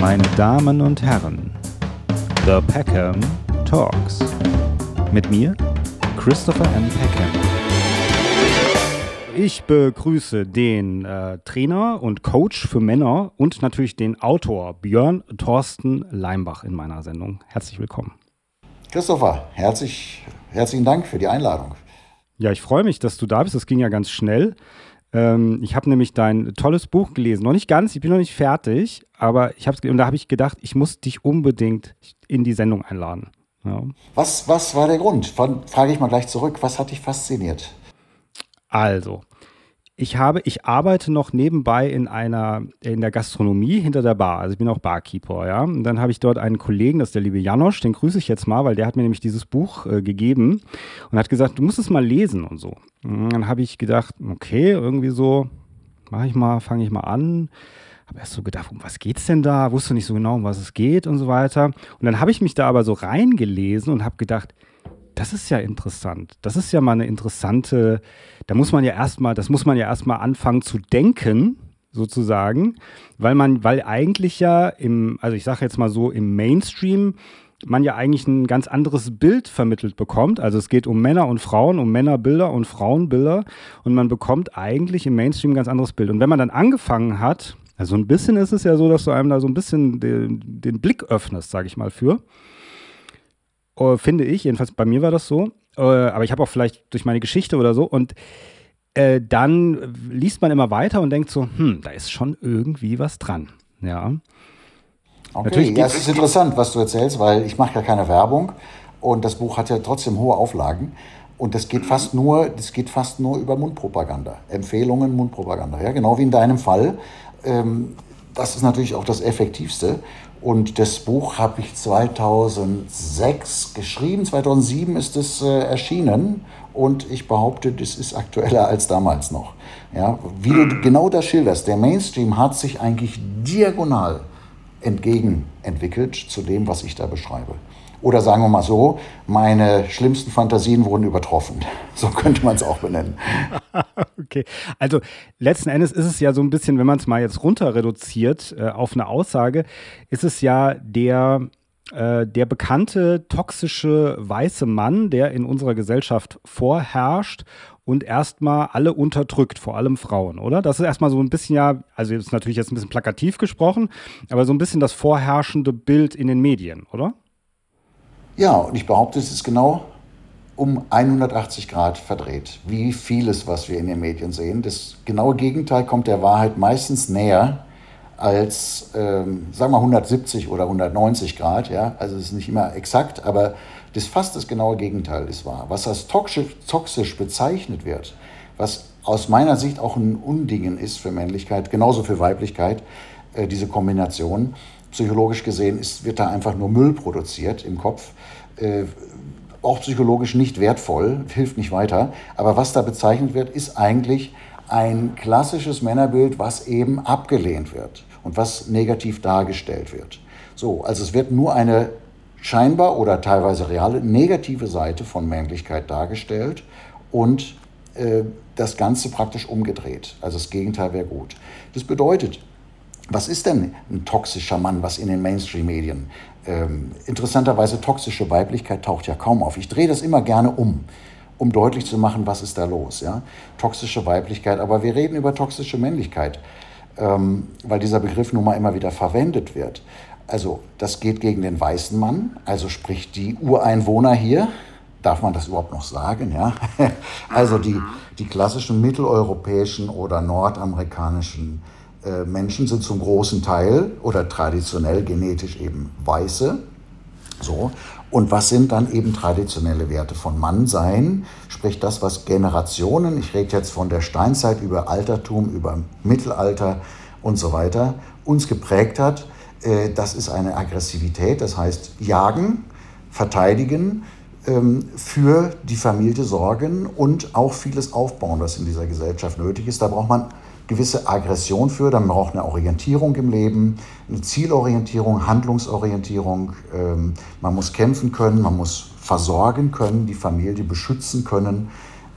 Meine Damen und Herren, The Peckham Talks. Mit mir, Christopher M. Peckham. Ich begrüße den äh, Trainer und Coach für Männer und natürlich den Autor Björn Thorsten Leimbach in meiner Sendung. Herzlich willkommen. Christopher, herzlich, herzlichen Dank für die Einladung. Ja, ich freue mich, dass du da bist. Das ging ja ganz schnell. Ähm, ich habe nämlich dein tolles Buch gelesen. Noch nicht ganz, ich bin noch nicht fertig, aber ich habe und da habe ich gedacht, ich muss dich unbedingt in die Sendung einladen. Ja. Was, was war der Grund? Frage ich mal gleich zurück. Was hat dich fasziniert? Also, ich habe, ich arbeite noch nebenbei in einer, in der Gastronomie hinter der Bar. Also ich bin auch Barkeeper, ja. Und dann habe ich dort einen Kollegen, das ist der liebe Janosch, den grüße ich jetzt mal, weil der hat mir nämlich dieses Buch äh, gegeben und hat gesagt, du musst es mal lesen und so. Und dann habe ich gedacht, okay, irgendwie so, mache ich mal, fange ich mal an. Habe erst so gedacht, um was geht's denn da? Wusste nicht so genau, um was es geht und so weiter. Und dann habe ich mich da aber so reingelesen und habe gedacht, das ist ja interessant. Das ist ja mal eine interessante, da muss man ja erstmal, das muss man ja erstmal anfangen zu denken, sozusagen, weil man, weil eigentlich ja im, also ich sage jetzt mal so, im Mainstream man ja eigentlich ein ganz anderes Bild vermittelt bekommt. Also es geht um Männer und Frauen, um Männerbilder und Frauenbilder und man bekommt eigentlich im Mainstream ein ganz anderes Bild. Und wenn man dann angefangen hat, also ein bisschen ist es ja so, dass du einem da so ein bisschen den, den Blick öffnest, sage ich mal, für. Uh, finde ich, jedenfalls bei mir war das so. Uh, aber ich habe auch vielleicht durch meine Geschichte oder so. Und uh, dann liest man immer weiter und denkt so, hm, da ist schon irgendwie was dran. Ja. Okay, ja, es ist interessant, was du erzählst, weil ich mache ja keine Werbung und das Buch hat ja trotzdem hohe Auflagen. Und das geht fast nur, das geht fast nur über Mundpropaganda. Empfehlungen, Mundpropaganda. Ja, genau wie in deinem Fall. Ähm, das ist natürlich auch das Effektivste. Und das Buch habe ich 2006 geschrieben, 2007 ist es äh, erschienen und ich behaupte, das ist aktueller als damals noch. Ja, wie du genau das schilderst, der Mainstream hat sich eigentlich diagonal entgegenentwickelt zu dem, was ich da beschreibe. Oder sagen wir mal so, meine schlimmsten Fantasien wurden übertroffen. So könnte man es auch benennen. okay, also letzten Endes ist es ja so ein bisschen, wenn man es mal jetzt runter reduziert äh, auf eine Aussage, ist es ja der, äh, der bekannte toxische weiße Mann, der in unserer Gesellschaft vorherrscht und erstmal alle unterdrückt, vor allem Frauen, oder? Das ist erstmal so ein bisschen ja, also ist natürlich jetzt ein bisschen plakativ gesprochen, aber so ein bisschen das vorherrschende Bild in den Medien, oder? Ja, und ich behaupte, es ist genau um 180 Grad verdreht, wie vieles, was wir in den Medien sehen. Das genaue Gegenteil kommt der Wahrheit meistens näher als, ähm, sagen wir 170 oder 190 Grad. Ja? Also es ist nicht immer exakt, aber das fast das genaue Gegenteil ist wahr. Was als toxisch, toxisch bezeichnet wird, was aus meiner Sicht auch ein Undingen ist für Männlichkeit, genauso für Weiblichkeit, äh, diese Kombination, psychologisch gesehen ist, wird da einfach nur Müll produziert im Kopf. Äh, auch psychologisch nicht wertvoll, hilft nicht weiter. Aber was da bezeichnet wird, ist eigentlich ein klassisches Männerbild, was eben abgelehnt wird und was negativ dargestellt wird. So, also es wird nur eine scheinbar oder teilweise reale negative Seite von Männlichkeit dargestellt und äh, das Ganze praktisch umgedreht. Also das Gegenteil wäre gut. Das bedeutet, was ist denn ein toxischer Mann, was in den Mainstream-Medien? Ähm, interessanterweise, toxische Weiblichkeit taucht ja kaum auf. Ich drehe das immer gerne um, um deutlich zu machen, was ist da los. Ja? Toxische Weiblichkeit, aber wir reden über toxische Männlichkeit, ähm, weil dieser Begriff nun mal immer wieder verwendet wird. Also das geht gegen den weißen Mann, also sprich die Ureinwohner hier, darf man das überhaupt noch sagen? Ja? Also die, die klassischen mitteleuropäischen oder nordamerikanischen Menschen sind zum großen Teil oder traditionell genetisch eben Weiße. So. Und was sind dann eben traditionelle Werte von Mannsein? Sprich das, was Generationen, ich rede jetzt von der Steinzeit über Altertum, über Mittelalter und so weiter, uns geprägt hat. Äh, das ist eine Aggressivität, das heißt jagen, verteidigen, ähm, für die Familie sorgen und auch vieles aufbauen, was in dieser Gesellschaft nötig ist. Da braucht man gewisse Aggression für, dann braucht eine Orientierung im Leben, eine Zielorientierung, Handlungsorientierung. Ähm, man muss kämpfen können, man muss versorgen können, die Familie beschützen können.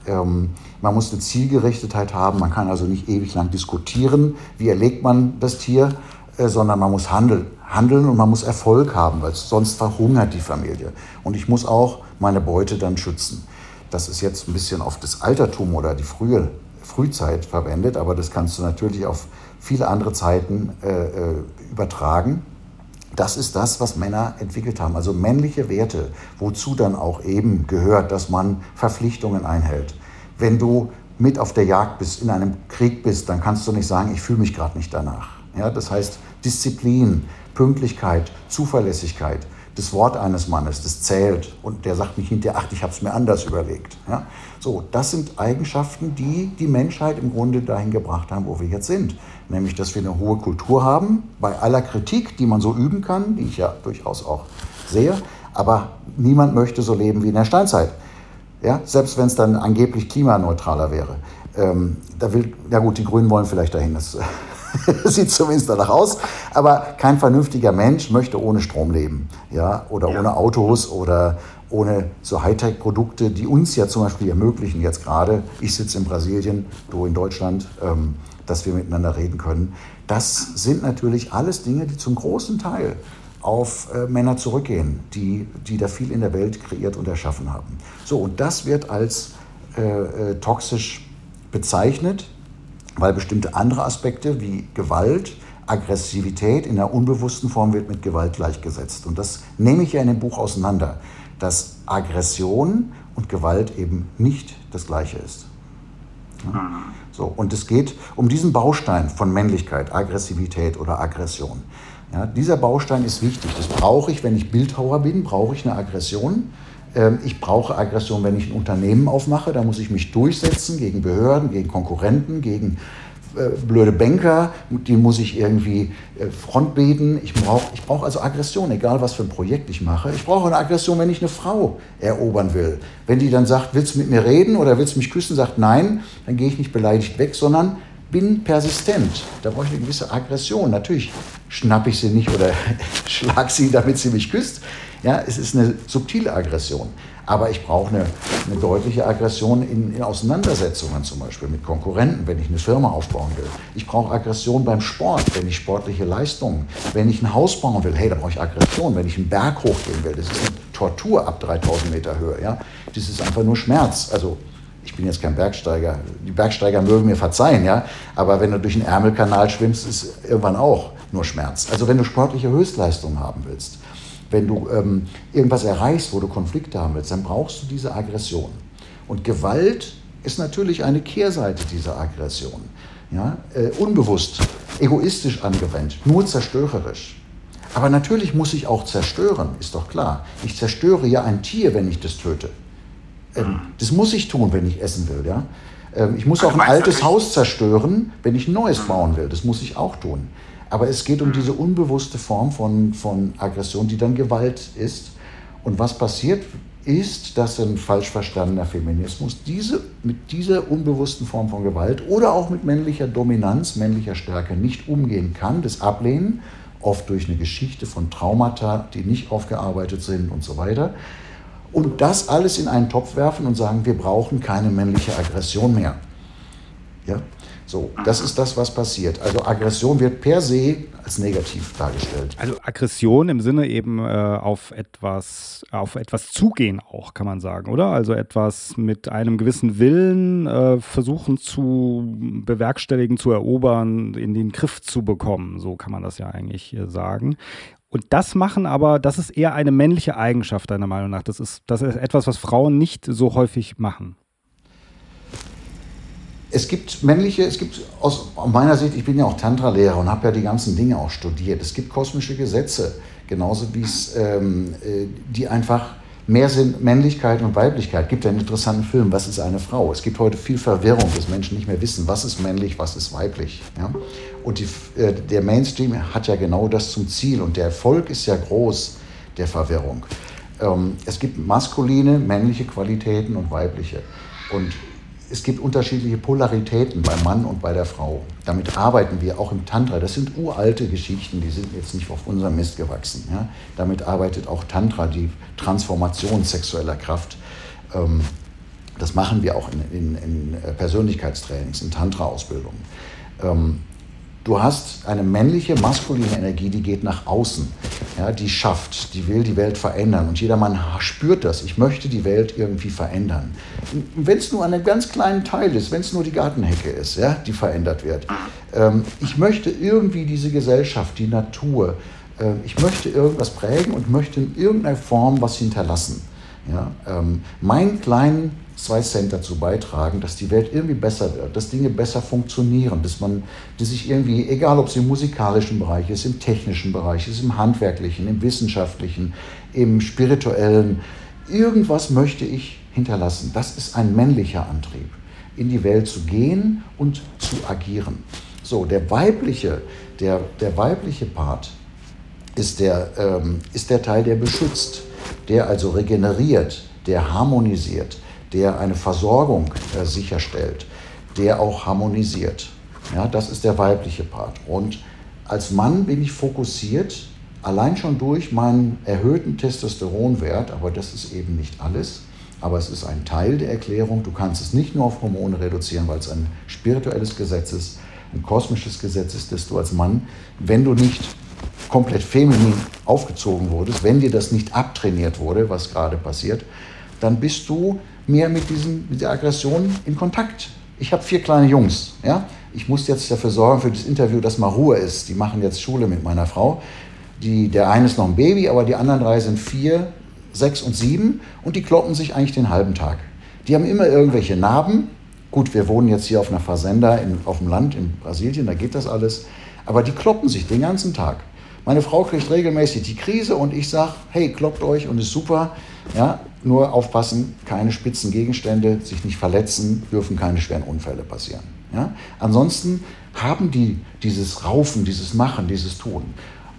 Ähm, man muss eine Zielgerichtetheit haben, man kann also nicht ewig lang diskutieren, wie erlegt man das Tier, äh, sondern man muss handeln, handeln und man muss Erfolg haben, weil sonst verhungert die Familie. Und ich muss auch meine Beute dann schützen. Das ist jetzt ein bisschen auf das Altertum oder die frühe Frühzeit verwendet, aber das kannst du natürlich auf viele andere Zeiten äh, äh übertragen. Das ist das, was Männer entwickelt haben. Also männliche Werte, wozu dann auch eben gehört, dass man Verpflichtungen einhält. Wenn du mit auf der Jagd bist, in einem Krieg bist, dann kannst du nicht sagen, ich fühle mich gerade nicht danach. Ja, das heißt Disziplin, Pünktlichkeit, Zuverlässigkeit, das Wort eines Mannes, das zählt. Und der sagt nicht hinterher, ach, ich habe es mir anders überlegt. Ja? So, das sind Eigenschaften, die die Menschheit im Grunde dahin gebracht haben, wo wir jetzt sind nämlich dass wir eine hohe Kultur haben, bei aller Kritik, die man so üben kann, die ich ja durchaus auch sehe, aber niemand möchte so leben wie in der Steinzeit. Ja, selbst wenn es dann angeblich klimaneutraler wäre. Ähm, da will, ja gut, die Grünen wollen vielleicht dahin, das sieht zumindest danach aus, aber kein vernünftiger Mensch möchte ohne Strom leben, ja, oder ja. ohne Autos oder ohne so Hightech-Produkte, die uns ja zum Beispiel ermöglichen jetzt gerade, ich sitze in Brasilien, du in Deutschland, ähm, dass wir miteinander reden können. Das sind natürlich alles Dinge, die zum großen Teil auf äh, Männer zurückgehen, die, die da viel in der Welt kreiert und erschaffen haben. So, und das wird als äh, äh, toxisch bezeichnet, weil bestimmte andere Aspekte wie Gewalt, Aggressivität in der unbewussten Form wird mit Gewalt gleichgesetzt. Und das nehme ich ja in dem Buch auseinander, dass Aggression und Gewalt eben nicht das Gleiche ist. Mhm. So, und es geht um diesen Baustein von Männlichkeit, Aggressivität oder Aggression. Ja, dieser Baustein ist wichtig. Das brauche ich, wenn ich Bildhauer bin, brauche ich eine Aggression. Ähm, ich brauche Aggression, wenn ich ein Unternehmen aufmache. Da muss ich mich durchsetzen gegen Behörden, gegen Konkurrenten, gegen äh, blöde Banker, die muss ich irgendwie äh. Ich brauche ich brauch also Aggression, egal was für ein Projekt ich mache. Ich brauche eine Aggression, wenn ich eine Frau erobern will. Wenn die dann sagt, willst du mit mir reden oder willst du mich küssen, sagt nein, dann gehe ich nicht beleidigt weg, sondern bin persistent. Da brauche ich eine gewisse Aggression. Natürlich schnappe ich sie nicht oder schlag sie, damit sie mich küsst. Ja, es ist eine subtile Aggression. Aber ich brauche eine, eine deutliche Aggression in, in, Auseinandersetzungen, zum Beispiel mit Konkurrenten, wenn ich eine Firma aufbauen will. Ich brauche Aggression beim Sport, wenn ich sportliche Leistungen, wenn ich ein Haus bauen will, hey, da brauche ich Aggression. Wenn ich einen Berg hochgehen will, das ist eine Tortur ab 3000 Meter Höhe. Ja? Das ist einfach nur Schmerz. Also ich bin jetzt kein Bergsteiger, die Bergsteiger mögen mir verzeihen, ja, aber wenn du durch den Ärmelkanal schwimmst, ist irgendwann auch nur Schmerz. Also wenn du sportliche Höchstleistungen haben willst, wenn du ähm, irgendwas erreichst, wo du Konflikte haben willst, dann brauchst du diese Aggression. Und Gewalt ist natürlich eine Kehrseite dieser Aggression. Ja? Äh, unbewusst, egoistisch angewendet, nur zerstörerisch. Aber natürlich muss ich auch zerstören, ist doch klar. Ich zerstöre ja ein Tier, wenn ich das töte. Ähm, das muss ich tun, wenn ich essen will. Ja? Ähm, ich muss auch ein altes Haus zerstören, wenn ich ein neues bauen will. Das muss ich auch tun. Aber es geht um diese unbewusste Form von, von Aggression, die dann Gewalt ist. Und was passiert ist, dass ein falsch verstandener Feminismus diese, mit dieser unbewussten Form von Gewalt oder auch mit männlicher Dominanz, männlicher Stärke nicht umgehen kann, das ablehnen, oft durch eine Geschichte von Traumata, die nicht aufgearbeitet sind und so weiter. Und das alles in einen Topf werfen und sagen, wir brauchen keine männliche Aggression mehr. Ja? So, das ist das, was passiert. Also Aggression wird per se als negativ dargestellt. Also Aggression im Sinne eben äh, auf etwas, auf etwas zugehen auch, kann man sagen, oder? Also etwas mit einem gewissen Willen äh, versuchen zu bewerkstelligen, zu erobern, in den Griff zu bekommen. So kann man das ja eigentlich äh, sagen. Und das machen aber, das ist eher eine männliche Eigenschaft, deiner Meinung nach. Das ist, das ist etwas, was Frauen nicht so häufig machen es gibt männliche, es gibt aus meiner Sicht, ich bin ja auch Tantra-Lehrer und habe ja die ganzen Dinge auch studiert. Es gibt kosmische Gesetze, genauso wie es, ähm, äh, die einfach mehr sind Männlichkeit und Weiblichkeit. Es gibt ja einen interessanten Film, Was ist eine Frau? Es gibt heute viel Verwirrung, dass Menschen nicht mehr wissen, was ist männlich, was ist weiblich. Ja? Und die, äh, der Mainstream hat ja genau das zum Ziel und der Erfolg ist ja groß der Verwirrung. Ähm, es gibt maskuline, männliche Qualitäten und weibliche. Und es gibt unterschiedliche Polaritäten beim Mann und bei der Frau. Damit arbeiten wir auch im Tantra. Das sind uralte Geschichten, die sind jetzt nicht auf unserem Mist gewachsen. Ja? Damit arbeitet auch Tantra, die Transformation sexueller Kraft. Ähm, das machen wir auch in, in, in Persönlichkeitstrainings, in Tantra-Ausbildungen. Ähm, Du hast eine männliche, maskuline Energie, die geht nach außen. Ja, die schafft, die will die Welt verändern. Und jeder Mann spürt das. Ich möchte die Welt irgendwie verändern. Wenn es nur einen ganz kleinen Teil ist, wenn es nur die Gartenhecke ist, ja, die verändert wird. Ähm, ich möchte irgendwie diese Gesellschaft, die Natur, äh, ich möchte irgendwas prägen und möchte in irgendeiner Form was hinterlassen. Ja, ähm, meinen kleinen zwei Cent dazu beitragen, dass die Welt irgendwie besser wird, dass Dinge besser funktionieren, dass man dass sich irgendwie, egal ob es im musikalischen Bereich ist, im technischen Bereich ist, im handwerklichen, im wissenschaftlichen, im spirituellen, irgendwas möchte ich hinterlassen. Das ist ein männlicher Antrieb, in die Welt zu gehen und zu agieren. So, der weibliche, der, der weibliche Part ist der, ähm, ist der Teil, der beschützt, der also regeneriert, der harmonisiert, der eine Versorgung äh, sicherstellt, der auch harmonisiert. Ja, das ist der weibliche Part. Und als Mann bin ich fokussiert, allein schon durch meinen erhöhten Testosteronwert, aber das ist eben nicht alles, aber es ist ein Teil der Erklärung. Du kannst es nicht nur auf Hormone reduzieren, weil es ein spirituelles Gesetz ist, ein kosmisches Gesetz ist, dass du als Mann, wenn du nicht komplett feminin aufgezogen wurdest, wenn dir das nicht abtrainiert wurde, was gerade passiert, dann bist du mehr mit, diesen, mit der Aggression in Kontakt. Ich habe vier kleine Jungs. Ja? Ich muss jetzt dafür sorgen, für das Interview, dass mal Ruhe ist. Die machen jetzt Schule mit meiner Frau. Die, der eine ist noch ein Baby, aber die anderen drei sind vier, sechs und sieben und die kloppen sich eigentlich den halben Tag. Die haben immer irgendwelche Narben. Gut, wir wohnen jetzt hier auf einer Fazenda in, auf dem Land in Brasilien, da geht das alles. Aber die kloppen sich den ganzen Tag. Meine Frau kriegt regelmäßig die Krise und ich sage, hey, kloppt euch und ist super. Ja, nur aufpassen, keine spitzen Gegenstände, sich nicht verletzen, dürfen keine schweren Unfälle passieren. Ja? Ansonsten haben die dieses Raufen, dieses Machen, dieses Tun.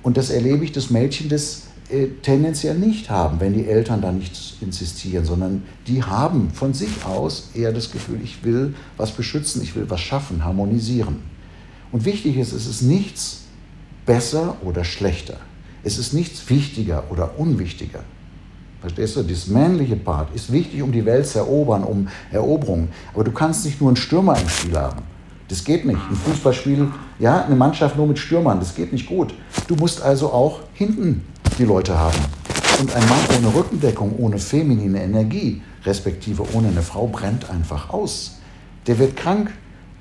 Und das erlebe ich, dass Mädchen das äh, tendenziell nicht haben, wenn die Eltern da nicht insistieren, sondern die haben von sich aus eher das Gefühl, ich will was beschützen, ich will was schaffen, harmonisieren. Und wichtig ist, es ist nichts besser oder schlechter. Es ist nichts wichtiger oder unwichtiger. Verstehst du? Das männliche Part ist wichtig, um die Welt zu erobern, um Eroberung. Aber du kannst nicht nur einen Stürmer im Spiel haben. Das geht nicht. Ein Fußballspiel, ja, eine Mannschaft nur mit Stürmern, das geht nicht gut. Du musst also auch hinten die Leute haben. Und ein Mann ohne Rückendeckung, ohne feminine Energie, respektive ohne eine Frau, brennt einfach aus. Der wird krank,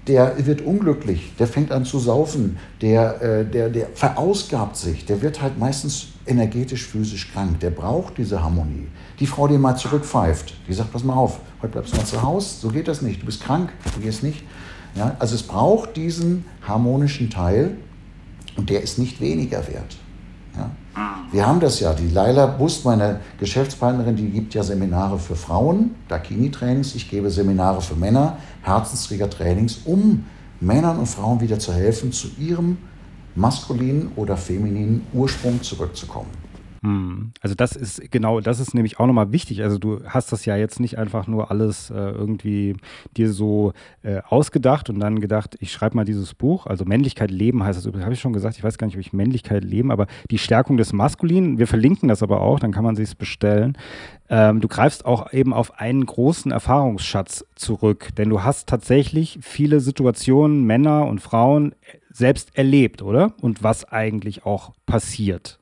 der wird unglücklich, der fängt an zu saufen, der, äh, der, der verausgabt sich, der wird halt meistens energetisch, physisch krank, der braucht diese Harmonie. Die Frau, die mal zurückpfeift, die sagt, pass mal auf, heute bleibst du mal zu Hause, so geht das nicht, du bist krank, du gehst nicht. Ja, also es braucht diesen harmonischen Teil und der ist nicht weniger wert. Wir haben das ja, die Laila Bust, meine Geschäftspartnerin, die gibt ja Seminare für Frauen, Dakini-Trainings, ich gebe Seminare für Männer, Herzensträger-Trainings, um Männern und Frauen wieder zu helfen, zu ihrem maskulinen oder femininen Ursprung zurückzukommen. Hm. Also das ist genau, das ist nämlich auch nochmal wichtig. Also du hast das ja jetzt nicht einfach nur alles äh, irgendwie dir so äh, ausgedacht und dann gedacht, ich schreibe mal dieses Buch. Also Männlichkeit leben heißt das übrigens, habe ich schon gesagt, ich weiß gar nicht, ob ich Männlichkeit leben, aber die Stärkung des Maskulinen, wir verlinken das aber auch, dann kann man sich es bestellen. Ähm, du greifst auch eben auf einen großen Erfahrungsschatz zurück, denn du hast tatsächlich viele Situationen, Männer und Frauen selbst erlebt, oder? Und was eigentlich auch passiert.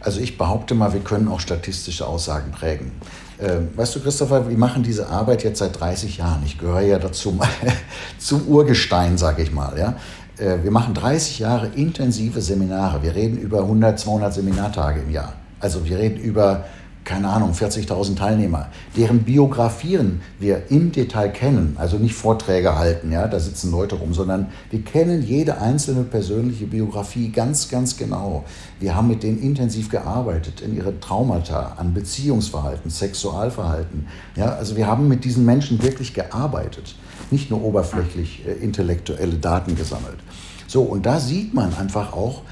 Also ich behaupte mal, wir können auch statistische Aussagen prägen. Ähm, weißt du, Christopher, wir machen diese Arbeit jetzt seit 30 Jahren. Ich gehöre ja dazu zum Urgestein, sage ich mal. Ja? Äh, wir machen 30 Jahre intensive Seminare. Wir reden über 100, 200 Seminartage im Jahr. Also wir reden über keine Ahnung, 40.000 Teilnehmer, deren Biografien wir im Detail kennen, also nicht Vorträge halten, ja, da sitzen Leute rum, sondern wir kennen jede einzelne persönliche Biografie ganz, ganz genau. Wir haben mit denen intensiv gearbeitet in ihre Traumata, an Beziehungsverhalten, Sexualverhalten. Ja, also wir haben mit diesen Menschen wirklich gearbeitet, nicht nur oberflächlich äh, intellektuelle Daten gesammelt. So, und da sieht man einfach auch,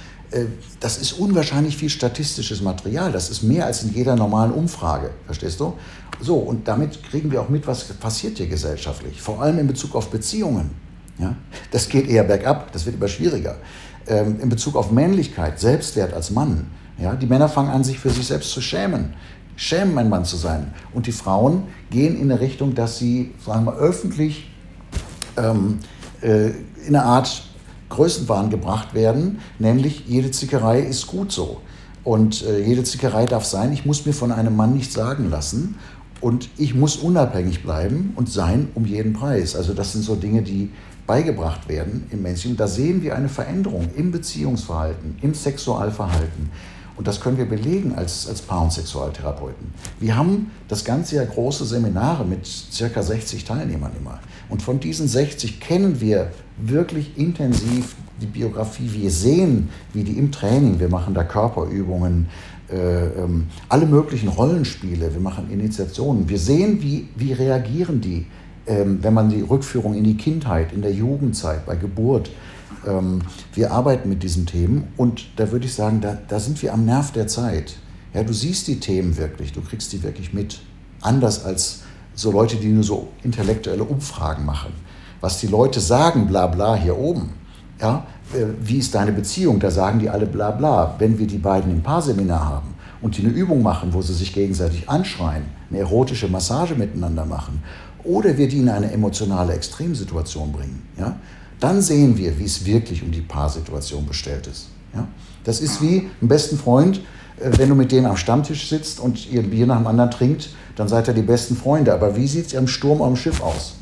das ist unwahrscheinlich viel statistisches Material. Das ist mehr als in jeder normalen Umfrage. Verstehst du? So, und damit kriegen wir auch mit, was passiert hier gesellschaftlich. Vor allem in Bezug auf Beziehungen. Ja? Das geht eher bergab, das wird immer schwieriger. Ähm, in Bezug auf Männlichkeit, Selbstwert als Mann. Ja? Die Männer fangen an, sich für sich selbst zu schämen. Schämen, ein Mann zu sein. Und die Frauen gehen in eine Richtung, dass sie, sagen wir, öffentlich ähm, äh, in einer Art Größenwahn gebracht werden, nämlich jede Zickerei ist gut so. Und äh, jede Zickerei darf sein, ich muss mir von einem Mann nichts sagen lassen und ich muss unabhängig bleiben und sein um jeden Preis. Also das sind so Dinge, die beigebracht werden im Menschen. Da sehen wir eine Veränderung im Beziehungsverhalten, im Sexualverhalten. Und das können wir belegen als, als Paar- und Sexualtherapeuten. Wir haben das ganze Jahr große Seminare mit circa 60 Teilnehmern immer. Und von diesen 60 kennen wir wirklich intensiv die Biografie. Wir sehen, wie die im Training, wir machen da Körperübungen, äh, ähm, alle möglichen Rollenspiele, wir machen Initiationen. Wir sehen, wie, wie reagieren die, ähm, wenn man die Rückführung in die Kindheit, in der Jugendzeit, bei Geburt, ähm, wir arbeiten mit diesen Themen und da würde ich sagen, da, da sind wir am Nerv der Zeit. Ja, du siehst die Themen wirklich, du kriegst die wirklich mit. Anders als so Leute, die nur so intellektuelle Umfragen machen. Was die Leute sagen, bla bla hier oben. Ja, äh, wie ist deine Beziehung? Da sagen die alle bla bla. Wenn wir die beiden im Paarseminar haben und die eine Übung machen, wo sie sich gegenseitig anschreien, eine erotische Massage miteinander machen, oder wir die in eine emotionale Extremsituation bringen, ja, dann sehen wir, wie es wirklich um die Paarsituation bestellt ist. Ja? Das ist wie ein besten Freund, äh, wenn du mit dem am Stammtisch sitzt und ihr Bier nach dem anderen trinkt, dann seid ihr die besten Freunde. Aber wie sieht es am Sturm am Schiff aus?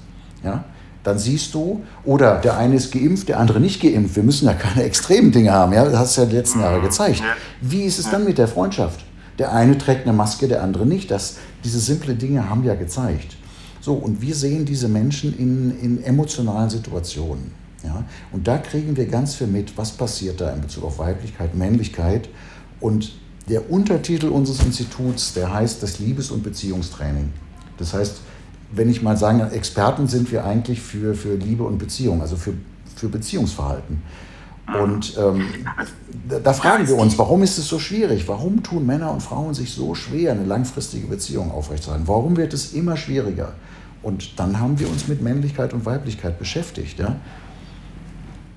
Ja? Dann siehst du, oder der eine ist geimpft, der andere nicht geimpft. Wir müssen ja keine extremen Dinge haben. Ja? Das hast du ja die letzten Jahre gezeigt. Wie ist es dann mit der Freundschaft? Der eine trägt eine Maske, der andere nicht. Das, diese simple Dinge haben ja gezeigt. So, und wir sehen diese Menschen in, in emotionalen Situationen. Ja? Und da kriegen wir ganz viel mit, was passiert da in Bezug auf Weiblichkeit, Männlichkeit. Und der Untertitel unseres Instituts, der heißt das Liebes- und Beziehungstraining. Das heißt, wenn ich mal sage, Experten sind wir eigentlich für, für Liebe und Beziehung, also für, für Beziehungsverhalten. Und ähm, da, da, fragen wir uns, warum ist es so schwierig? Warum tun Männer und Frauen sich so schwer, eine langfristige Beziehung aufrechtzuerhalten? Warum wird es immer schwieriger? Und dann haben wir uns mit Männlichkeit und Weiblichkeit beschäftigt. Ja?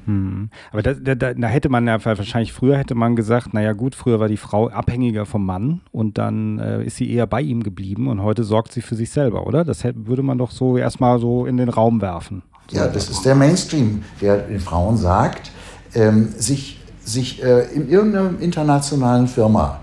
Hm. Aber da, da, da, hätte man ja wahrscheinlich früher hätte man gesagt, naja gut, früher war die Frau abhängiger vom Mann und dann äh, ist sie eher bei ihm geblieben und heute sorgt sie für sich selber, oder? Das hätte, würde man doch so erstmal so in den Raum werfen. Ja, das ist der Mainstream, der den Frauen sagt, ähm, sich, sich äh, in irgendeiner internationalen Firma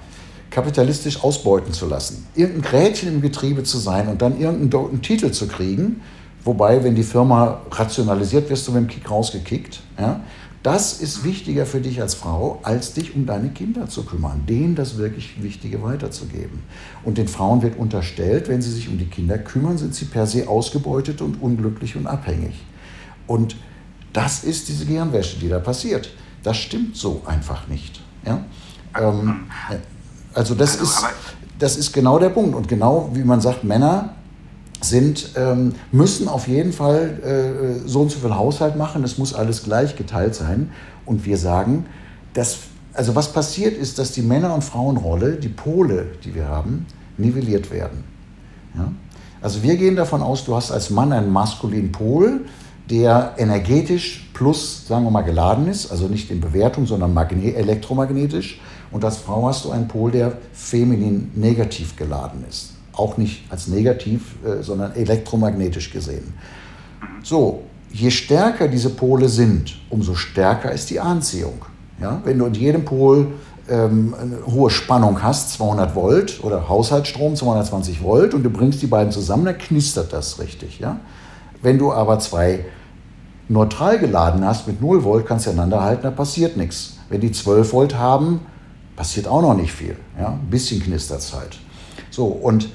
kapitalistisch ausbeuten zu lassen, irgendein Grätchen im Getriebe zu sein und dann irgendeinen Titel zu kriegen, Wobei, wenn die Firma rationalisiert, wirst du mit dem Kick rausgekickt. Ja? Das ist wichtiger für dich als Frau, als dich um deine Kinder zu kümmern, denen das wirklich Wichtige weiterzugeben. Und den Frauen wird unterstellt, wenn sie sich um die Kinder kümmern, sind sie per se ausgebeutet und unglücklich und abhängig. Und das ist diese Gehirnwäsche, die da passiert. Das stimmt so einfach nicht. Ja? Ähm, also das ist, das ist genau der Punkt. Und genau wie man sagt, Männer sind, ähm, müssen auf jeden Fall äh, so und so viel Haushalt machen, es muss alles gleich geteilt sein. Und wir sagen, dass, also was passiert ist, dass die Männer- und Frauenrolle, die Pole, die wir haben, nivelliert werden. Ja? Also wir gehen davon aus, du hast als Mann einen maskulinen Pol, der energetisch plus, sagen wir mal, geladen ist, also nicht in Bewertung, sondern elektromagnetisch. Und als Frau hast du einen Pol, der feminin negativ geladen ist auch nicht als negativ, äh, sondern elektromagnetisch gesehen. So, je stärker diese Pole sind, umso stärker ist die Anziehung. Ja? Wenn du in jedem Pol ähm, eine hohe Spannung hast, 200 Volt oder Haushaltsstrom 220 Volt und du bringst die beiden zusammen, dann knistert das richtig. Ja? Wenn du aber zwei neutral geladen hast mit 0 Volt, kannst du einander halten, da passiert nichts. Wenn die 12 Volt haben, passiert auch noch nicht viel. Ja? Ein bisschen knistert es halt. So, und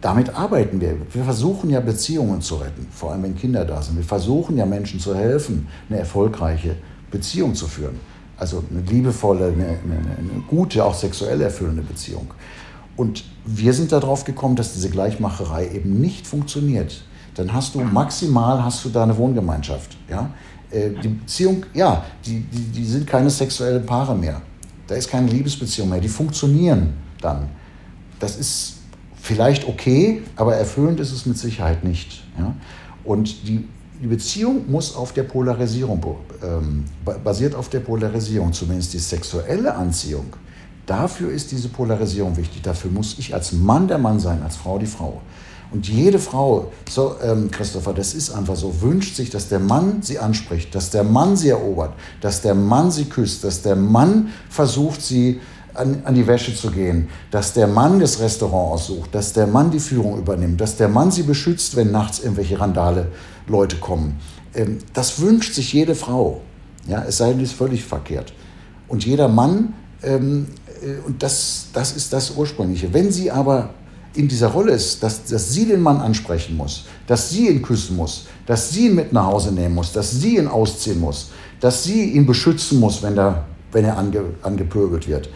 damit arbeiten wir. Wir versuchen ja Beziehungen zu retten, vor allem wenn Kinder da sind. Wir versuchen ja Menschen zu helfen, eine erfolgreiche Beziehung zu führen. Also eine liebevolle, eine, eine, eine gute, auch sexuell erfüllende Beziehung. Und wir sind darauf gekommen, dass diese Gleichmacherei eben nicht funktioniert. Dann hast du maximal hast du da eine Wohngemeinschaft. Ja? Äh, die Beziehung, ja, die, die, die sind keine sexuellen Paare mehr. Da ist keine Liebesbeziehung mehr. Die funktionieren dann. Das ist vielleicht okay, aber erfüllend ist es mit Sicherheit nicht. Ja? Und die, die Beziehung muss auf der Polarisierung, ähm, basiert auf der Polarisierung, zumindest die sexuelle Anziehung. Dafür ist diese Polarisierung wichtig. Dafür muss ich als Mann der Mann sein, als Frau die Frau. Und jede Frau, so ähm, Christopher, das ist einfach so, wünscht sich, dass der Mann sie anspricht, dass der Mann sie erobert, dass der Mann sie küsst, dass der Mann versucht, sie an, an die Wäsche zu gehen, dass der Mann das Restaurant aussucht, dass der Mann die Führung übernimmt, dass der Mann sie beschützt, wenn nachts irgendwelche Randale Leute kommen. Ähm, das wünscht sich jede Frau. Ja, es sei denn, es ist völlig verkehrt. Und jeder Mann, ähm, äh, und das, das ist das Ursprüngliche. Wenn sie aber in dieser Rolle ist, dass, dass sie den Mann ansprechen muss, dass sie ihn küssen muss, dass sie ihn mit nach Hause nehmen muss, dass sie ihn ausziehen muss, dass sie ihn beschützen muss, wenn, der, wenn er ange, angepöbelt wird,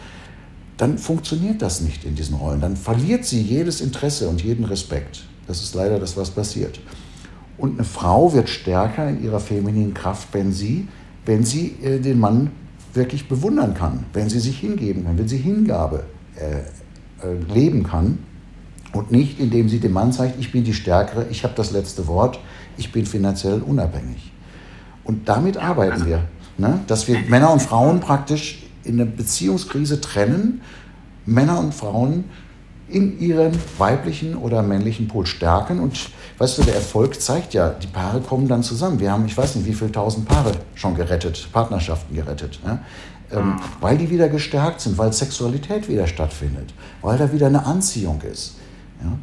dann funktioniert das nicht in diesen Rollen. Dann verliert sie jedes Interesse und jeden Respekt. Das ist leider das, was passiert. Und eine Frau wird stärker in ihrer femininen Kraft, wenn sie, wenn sie äh, den Mann wirklich bewundern kann, wenn sie sich hingeben kann, wenn sie Hingabe äh, äh, leben kann und nicht, indem sie dem Mann zeigt, ich bin die Stärkere, ich habe das letzte Wort, ich bin finanziell unabhängig. Und damit arbeiten wir, ne? dass wir Männer und Frauen praktisch in der Beziehungskrise trennen, Männer und Frauen in ihren weiblichen oder männlichen Pol stärken. Und weißt du, der Erfolg zeigt ja, die Paare kommen dann zusammen. Wir haben, ich weiß nicht, wie viele tausend Paare schon gerettet, Partnerschaften gerettet. Ja? Ähm, weil die wieder gestärkt sind, weil Sexualität wieder stattfindet, weil da wieder eine Anziehung ist. Ja?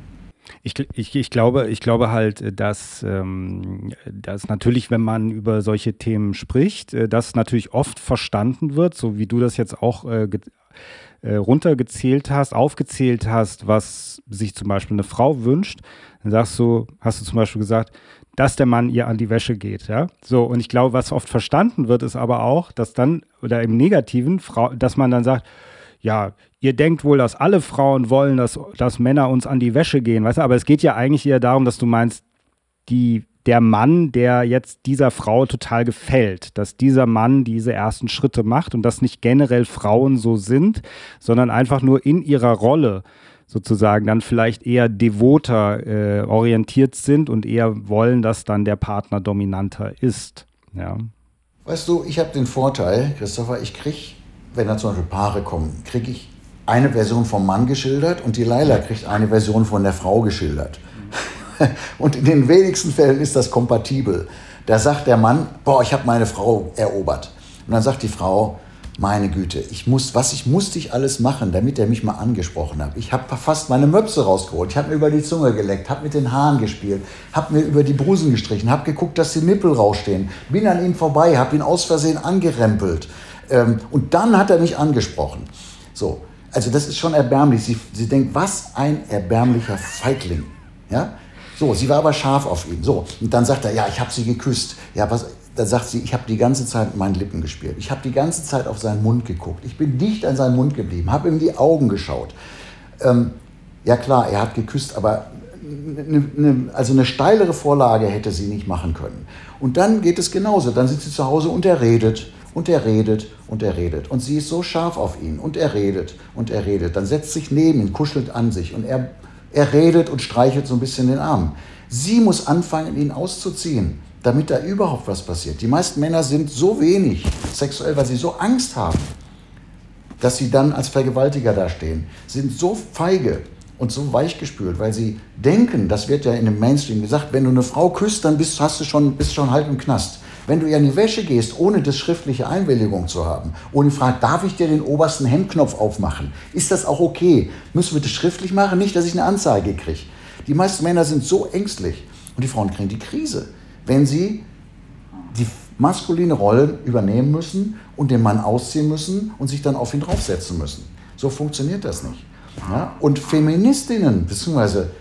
Ich, ich, ich, glaube, ich glaube halt, dass, ähm, dass natürlich, wenn man über solche Themen spricht, äh, dass natürlich oft verstanden wird, so wie du das jetzt auch äh, äh, runtergezählt hast, aufgezählt hast, was sich zum Beispiel eine Frau wünscht, dann sagst du, hast du zum Beispiel gesagt, dass der Mann ihr an die Wäsche geht, ja. So, und ich glaube, was oft verstanden wird, ist aber auch, dass dann, oder im Negativen, Frau, dass man dann sagt, ja, ihr denkt wohl, dass alle Frauen wollen, dass, dass Männer uns an die Wäsche gehen, weißt du, aber es geht ja eigentlich eher darum, dass du meinst, die, der Mann, der jetzt dieser Frau total gefällt, dass dieser Mann diese ersten Schritte macht und dass nicht generell Frauen so sind, sondern einfach nur in ihrer Rolle sozusagen dann vielleicht eher devoter äh, orientiert sind und eher wollen, dass dann der Partner dominanter ist. Ja. Weißt du, ich habe den Vorteil, Christopher, ich kriege, wenn da zum Beispiel Paare kommen, kriege ich eine Version vom Mann geschildert und die Laila kriegt eine Version von der Frau geschildert. Und in den wenigsten Fällen ist das kompatibel. Da sagt der Mann, boah, ich habe meine Frau erobert. Und dann sagt die Frau, meine Güte, ich muss, was ich musste ich alles machen, damit er mich mal angesprochen hat. Ich habe fast meine Möpse rausgeholt, ich habe mir über die Zunge geleckt, habe mit den Haaren gespielt, habe mir über die Brusen gestrichen, habe geguckt, dass die Nippel rausstehen, bin an ihm vorbei, habe ihn aus Versehen angerempelt. Ähm, und dann hat er mich angesprochen. So, also das ist schon erbärmlich. Sie, sie denkt, was ein erbärmlicher Feigling. Ja? So, sie war aber scharf auf ihn. So, und dann sagt er, ja, ich habe sie geküsst. Ja, was? Dann sagt sie, ich habe die ganze Zeit mit meinen Lippen gespielt. Ich habe die ganze Zeit auf seinen Mund geguckt. Ich bin dicht an seinen Mund geblieben, habe ihm die Augen geschaut. Ähm, ja klar, er hat geküsst, aber eine, eine, also eine steilere Vorlage hätte sie nicht machen können. Und dann geht es genauso. Dann sitzt sie zu Hause und er redet und er redet und er redet. Und sie ist so scharf auf ihn und er redet und er redet. Dann setzt sich neben ihn, kuschelt an sich und er er redet und streichelt so ein bisschen den Arm. Sie muss anfangen, ihn auszuziehen, damit da überhaupt was passiert. Die meisten Männer sind so wenig sexuell, weil sie so Angst haben, dass sie dann als Vergewaltiger dastehen, sind so feige und so weichgespült, weil sie denken, das wird ja in dem Mainstream gesagt, wenn du eine Frau küsst, dann bist, hast du schon, bist schon halb im Knast. Wenn du ihr an die Wäsche gehst, ohne das schriftliche Einwilligung zu haben, ohne fragt, darf ich dir den obersten Hemdknopf aufmachen? Ist das auch okay? Müssen wir das schriftlich machen? Nicht, dass ich eine Anzeige kriege. Die meisten Männer sind so ängstlich und die Frauen kriegen die Krise, wenn sie die maskuline Rolle übernehmen müssen und den Mann ausziehen müssen und sich dann auf ihn draufsetzen müssen. So funktioniert das nicht. Ja? Und Feministinnen, beziehungsweise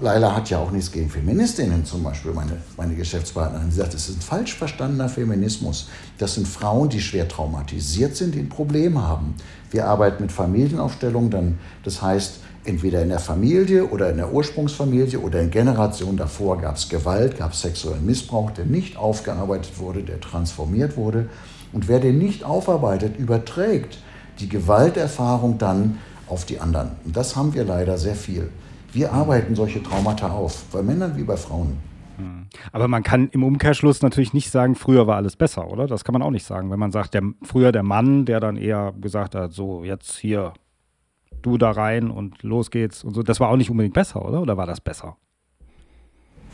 Laila hat ja auch nichts gegen Feministinnen, zum Beispiel meine, meine Geschäftspartnerin. Sie sagt, es ist ein falsch verstandener Feminismus. Das sind Frauen, die schwer traumatisiert sind, die ein Problem haben. Wir arbeiten mit Familienaufstellungen, dann, das heißt, entweder in der Familie oder in der Ursprungsfamilie oder in Generationen davor gab es Gewalt, gab es sexuellen Missbrauch, der nicht aufgearbeitet wurde, der transformiert wurde. Und wer den nicht aufarbeitet, überträgt die Gewalterfahrung dann auf die anderen. Und das haben wir leider sehr viel. Wir arbeiten solche Traumata auf, bei Männern wie bei Frauen. Hm. Aber man kann im Umkehrschluss natürlich nicht sagen, früher war alles besser, oder? Das kann man auch nicht sagen. Wenn man sagt, der, früher der Mann, der dann eher gesagt hat, so jetzt hier du da rein und los geht's und so. Das war auch nicht unbedingt besser, oder? Oder war das besser?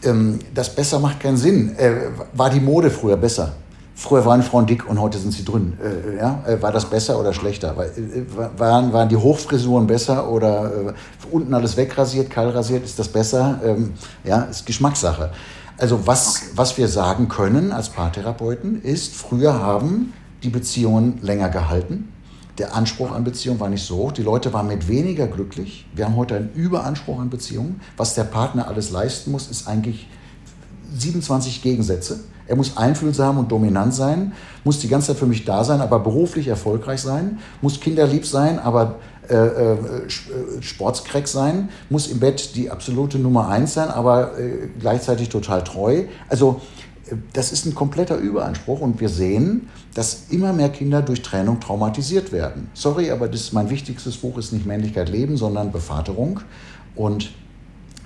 Ähm, das besser macht keinen Sinn. Äh, war die Mode früher besser? Früher waren Frauen dick und heute sind sie dünn. Äh, ja? Äh, war das besser oder schlechter? Äh, waren, waren die Hochfrisuren besser oder äh, unten alles wegrasiert, kahl rasiert? Ist das besser? Ähm, ja, ist Geschmackssache. Also was, was wir sagen können als Paartherapeuten ist, früher haben die Beziehungen länger gehalten. Der Anspruch an Beziehungen war nicht so hoch. Die Leute waren mit weniger glücklich. Wir haben heute einen Überanspruch an Beziehungen. Was der Partner alles leisten muss, ist eigentlich 27 Gegensätze. Er muss einfühlsam und dominant sein, muss die ganze Zeit für mich da sein, aber beruflich erfolgreich sein, muss kinderlieb sein, aber äh, äh, äh Sportskreck sein, muss im Bett die absolute Nummer eins sein, aber äh, gleichzeitig total treu. Also äh, das ist ein kompletter Überanspruch und wir sehen, dass immer mehr Kinder durch Trennung traumatisiert werden. Sorry, aber das mein wichtigstes Buch ist nicht Männlichkeit leben, sondern Bevaterung. Und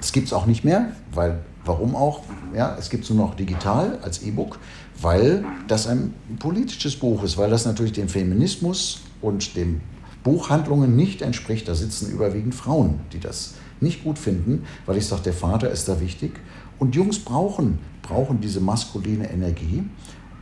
es gibt es auch nicht mehr, weil Warum auch? Ja, es gibt es nur noch digital als E-Book, weil das ein politisches Buch ist, weil das natürlich dem Feminismus und den Buchhandlungen nicht entspricht. Da sitzen überwiegend Frauen, die das nicht gut finden, weil ich sage, der Vater ist da wichtig. Und Jungs brauchen, brauchen diese maskuline Energie.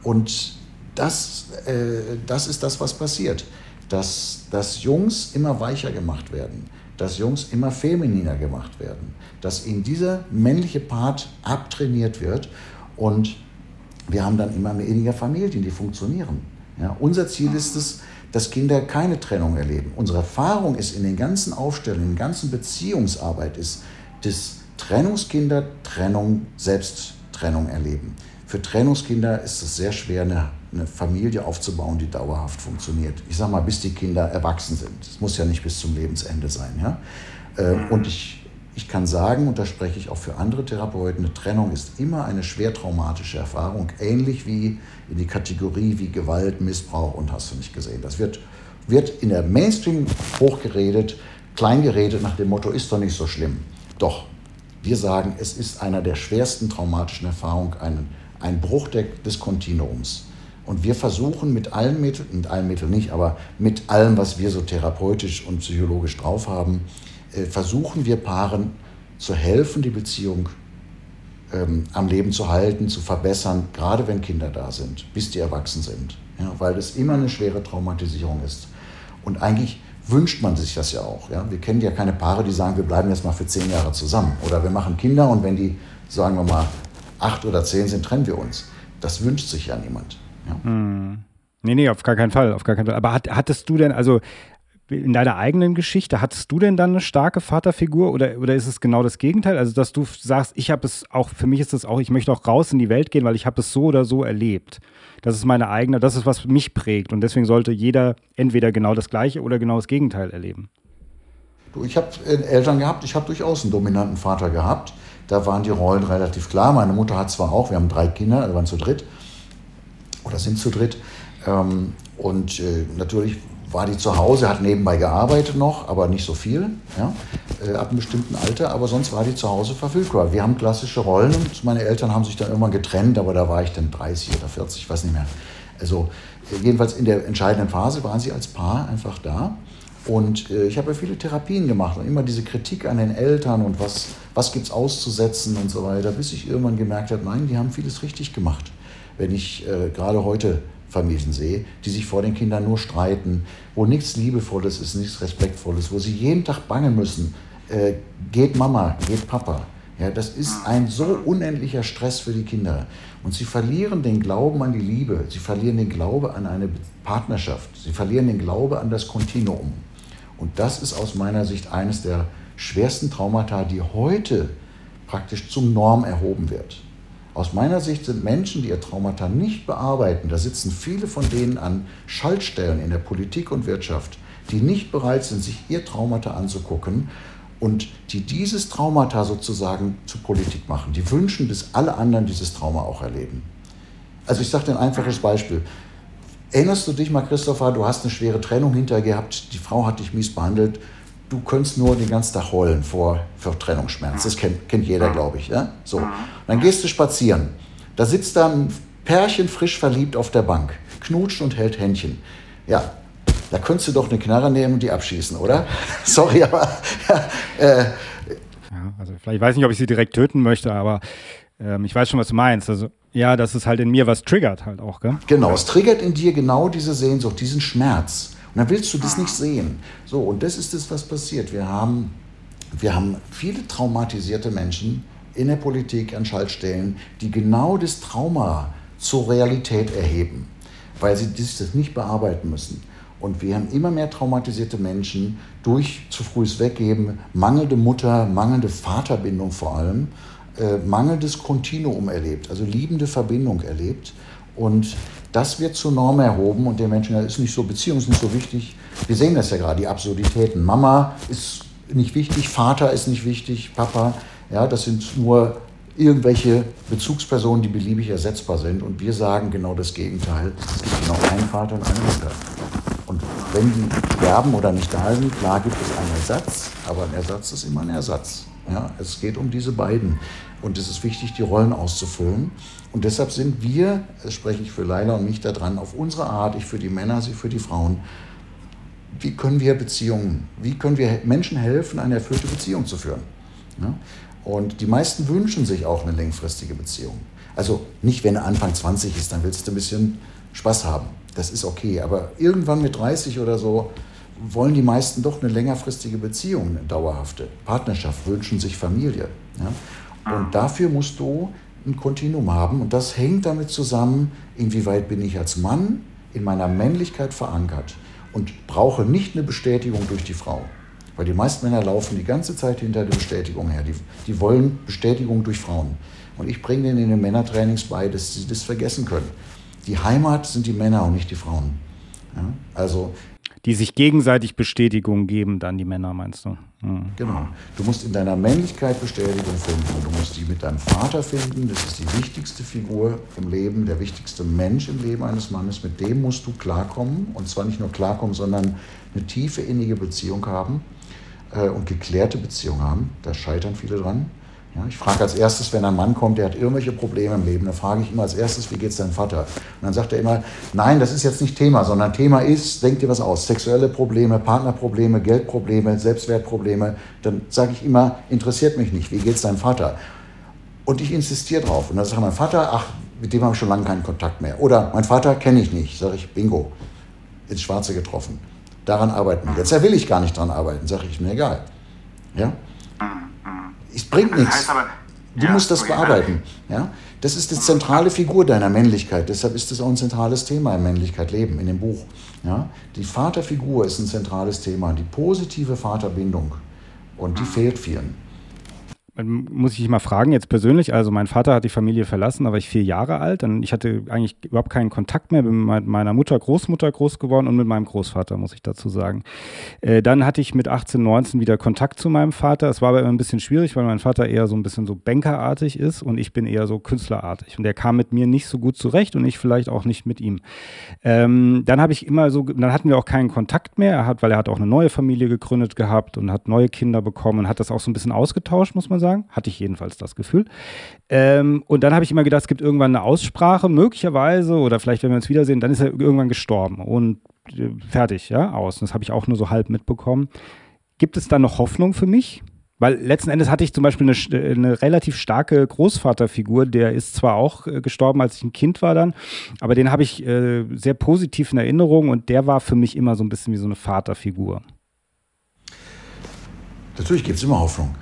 Und das, äh, das ist das, was passiert. Dass, dass Jungs immer weicher gemacht werden dass Jungs immer femininer gemacht werden, dass ihnen dieser männliche Part abtrainiert wird und wir haben dann immer weniger Familien, die funktionieren. Ja, unser Ziel ist es, dass Kinder keine Trennung erleben. Unsere Erfahrung ist in den ganzen Aufstellungen, in der ganzen Beziehungsarbeit ist, dass Trennungskinder Trennung, Selbsttrennung erleben. Für Trennungskinder ist es sehr schwer, eine, eine, Familie aufzubauen, die dauerhaft funktioniert. Ich sage mal, bis die Kinder erwachsen sind. Es muss ja nicht bis zum Lebensende sein. Ja? Äh, mhm. Und ich, ich kann sagen, und da spreche ich auch für andere Therapeuten, eine Trennung ist immer eine schwer traumatische Erfahrung, ähnlich wie in die Kategorie wie Gewalt, Missbrauch und hast du nicht gesehen. Das wird, wird in der Mainstream hochgeredet, kleingeredet nach dem Motto, ist doch nicht so schlimm. Doch, wir sagen, es ist einer der schwersten traumatischen Erfahrungen, einen ein Bruch des Kontinuums. Und wir versuchen mit allen Mitteln, mit allen Mitteln nicht, aber mit allem, was wir so therapeutisch und psychologisch drauf haben, äh, versuchen wir Paaren zu helfen, die Beziehung ähm, am Leben zu halten, zu verbessern, gerade wenn Kinder da sind, bis die erwachsen sind. Ja, weil das immer eine schwere Traumatisierung ist. Und eigentlich wünscht man sich das ja auch. Ja? Wir kennen ja keine Paare, die sagen, wir bleiben jetzt mal für zehn Jahre zusammen. Oder wir machen Kinder und wenn die, sagen wir mal, acht oder zehn sind, trennen wir uns. Das wünscht sich ja niemand. Ja. Hm. Nee, nee, auf gar keinen Fall, auf gar keinen Fall. Aber hat, hattest du denn, also in deiner eigenen Geschichte, hattest du denn dann eine starke Vaterfigur oder, oder ist es genau das Gegenteil? Also, dass du sagst, ich habe es auch, für mich ist es auch, ich möchte auch raus in die Welt gehen, weil ich habe es so oder so erlebt. Das ist meine eigene, das ist, was mich prägt. Und deswegen sollte jeder entweder genau das Gleiche oder genau das Gegenteil erleben. Du, ich habe äh, Eltern gehabt, ich habe durchaus einen dominanten Vater gehabt da waren die Rollen relativ klar. Meine Mutter hat zwar auch, wir haben drei Kinder, wir waren zu dritt oder sind zu dritt. Ähm, und äh, natürlich war die zu Hause, hat nebenbei gearbeitet noch, aber nicht so viel, ja, äh, ab einem bestimmten Alter, aber sonst war die zu Hause verfügbar. Wir haben klassische Rollen und meine Eltern haben sich dann irgendwann getrennt, aber da war ich dann 30 oder 40, ich weiß nicht mehr. Also jedenfalls in der entscheidenden Phase waren sie als Paar einfach da. Und äh, ich habe ja viele Therapien gemacht und immer diese Kritik an den Eltern und was, was gibt es auszusetzen und so weiter, bis ich irgendwann gemerkt habe, nein, die haben vieles richtig gemacht. Wenn ich äh, gerade heute Familien sehe, die sich vor den Kindern nur streiten, wo nichts Liebevolles ist, nichts Respektvolles, wo sie jeden Tag bangen müssen, äh, geht Mama, geht Papa. Ja, das ist ein so unendlicher Stress für die Kinder. Und sie verlieren den Glauben an die Liebe, sie verlieren den Glauben an eine Partnerschaft, sie verlieren den Glauben an das Kontinuum. Und das ist aus meiner Sicht eines der schwersten Traumata, die heute praktisch zum Norm erhoben wird. Aus meiner Sicht sind Menschen, die ihr Traumata nicht bearbeiten, da sitzen viele von denen an Schaltstellen in der Politik und Wirtschaft, die nicht bereit sind, sich ihr Traumata anzugucken und die dieses Traumata sozusagen zu Politik machen. Die wünschen, dass alle anderen dieses Trauma auch erleben. Also ich sage dir ein einfaches Beispiel. Erinnerst du dich mal, Christopher, du hast eine schwere Trennung hinterher gehabt, die Frau hat dich mies behandelt, du könntest nur den ganzen Tag heulen vor, vor Trennungsschmerz. Das kennt, kennt jeder, glaube ich. Ja? So. Dann gehst du spazieren. Da sitzt dann ein Pärchen frisch verliebt auf der Bank, knutscht und hält Händchen. Ja, da könntest du doch eine Knarre nehmen und die abschießen, oder? Sorry, aber äh, ja, also vielleicht weiß nicht, ob ich sie direkt töten möchte, aber ähm, ich weiß schon, was du meinst. Also ja, dass es halt in mir was triggert halt auch, gell? Genau, es triggert in dir genau diese Sehnsucht, diesen Schmerz. Und dann willst du das nicht sehen. So, und das ist das, was passiert. Wir haben, wir haben viele traumatisierte Menschen in der Politik an Schaltstellen, die genau das Trauma zur Realität erheben, weil sie das nicht bearbeiten müssen. Und wir haben immer mehr traumatisierte Menschen durch zu frühes Weggeben, mangelnde Mutter, mangelnde Vaterbindung vor allem, äh, mangelndes Kontinuum erlebt, also liebende Verbindung erlebt. Und das wird zur Norm erhoben und der Mensch ist nicht so, Beziehung ist nicht so wichtig. Wir sehen das ja gerade, die Absurditäten. Mama ist nicht wichtig, Vater ist nicht wichtig, Papa. Ja, das sind nur irgendwelche Bezugspersonen, die beliebig ersetzbar sind. Und wir sagen genau das Gegenteil. Es gibt genau einen Vater und eine Mutter. Und wenn die sterben oder nicht da sind, klar gibt es einen Ersatz, aber ein Ersatz ist immer ein Ersatz. Ja, es geht um diese beiden. Und es ist wichtig, die Rollen auszufüllen. Und deshalb sind wir, das spreche ich für Leila und mich da dran, auf unsere Art, ich für die Männer, sie für die Frauen, wie können wir Beziehungen, wie können wir Menschen helfen, eine erfüllte Beziehung zu führen. Ja? Und die meisten wünschen sich auch eine längfristige Beziehung. Also nicht, wenn er Anfang 20 ist, dann willst du ein bisschen Spaß haben das ist okay. Aber irgendwann mit 30 oder so wollen die meisten doch eine längerfristige Beziehung, eine dauerhafte Partnerschaft, wünschen sich Familie. Ja? Und dafür musst du ein Kontinuum haben. Und das hängt damit zusammen, inwieweit bin ich als Mann in meiner Männlichkeit verankert und brauche nicht eine Bestätigung durch die Frau. Weil die meisten Männer laufen die ganze Zeit hinter der Bestätigung her. Die, die wollen Bestätigung durch Frauen. Und ich bringe denen in den Männertrainings bei, dass sie das vergessen können die Heimat sind die Männer und nicht die Frauen. Ja? Also die sich gegenseitig Bestätigung geben, dann die Männer, meinst du? Mhm. Genau. Du musst in deiner Männlichkeit Bestätigung finden und du musst die mit deinem Vater finden. Das ist die wichtigste Figur im Leben, der wichtigste Mensch im Leben eines Mannes. Mit dem musst du klarkommen und zwar nicht nur klarkommen, sondern eine tiefe innige Beziehung haben äh, und geklärte Beziehung haben. Da scheitern viele dran. Ja, ich frage als erstes, wenn ein Mann kommt, der hat irgendwelche Probleme im Leben, dann frage ich immer als erstes, wie geht es deinem Vater? Und dann sagt er immer, nein, das ist jetzt nicht Thema, sondern Thema ist, denk dir was aus, sexuelle Probleme, Partnerprobleme, Geldprobleme, Selbstwertprobleme. Dann sage ich immer, interessiert mich nicht, wie geht es deinem Vater? Und ich insistiere drauf. Und dann sagt mein Vater, ach, mit dem habe ich schon lange keinen Kontakt mehr. Oder mein Vater kenne ich nicht. Sage ich, bingo, ins Schwarze getroffen. Daran arbeiten wir. Jetzt will ich gar nicht dran arbeiten. Sage ich, mir egal. Ja? Es bringt nichts. Das heißt aber, du ja, musst das okay, bearbeiten. Ja? Das ist die zentrale Figur deiner Männlichkeit. Deshalb ist das auch ein zentrales Thema im Männlichkeit Leben, in dem Buch. Ja? Die Vaterfigur ist ein zentrales Thema, die positive Vaterbindung. Und die mhm. fehlt vielen muss ich mal fragen, jetzt persönlich, also mein Vater hat die Familie verlassen, da war ich vier Jahre alt. Dann, ich hatte eigentlich überhaupt keinen Kontakt mehr. Bin mit meiner Mutter, Großmutter groß geworden und mit meinem Großvater, muss ich dazu sagen. Äh, dann hatte ich mit 18, 19 wieder Kontakt zu meinem Vater. Es war aber immer ein bisschen schwierig, weil mein Vater eher so ein bisschen so bankerartig ist und ich bin eher so künstlerartig. Und der kam mit mir nicht so gut zurecht und ich vielleicht auch nicht mit ihm. Ähm, dann habe ich immer so, dann hatten wir auch keinen Kontakt mehr. Er hat, weil er hat auch eine neue Familie gegründet gehabt und hat neue Kinder bekommen und hat das auch so ein bisschen ausgetauscht, muss man sagen sagen. Hatte ich jedenfalls das Gefühl. Ähm, und dann habe ich immer gedacht, es gibt irgendwann eine Aussprache, möglicherweise, oder vielleicht, wenn wir uns wiedersehen, dann ist er irgendwann gestorben und äh, fertig, ja, aus. Und das habe ich auch nur so halb mitbekommen. Gibt es da noch Hoffnung für mich? Weil letzten Endes hatte ich zum Beispiel eine, eine, relativ starke Großvaterfigur, der ist zwar auch äh, gestorben, als ich ein Kind war dann, aber den habe ich äh, sehr positiv in Erinnerung und der war für mich immer so ein bisschen wie so eine Vaterfigur. Natürlich gibt es immer Hoffnung.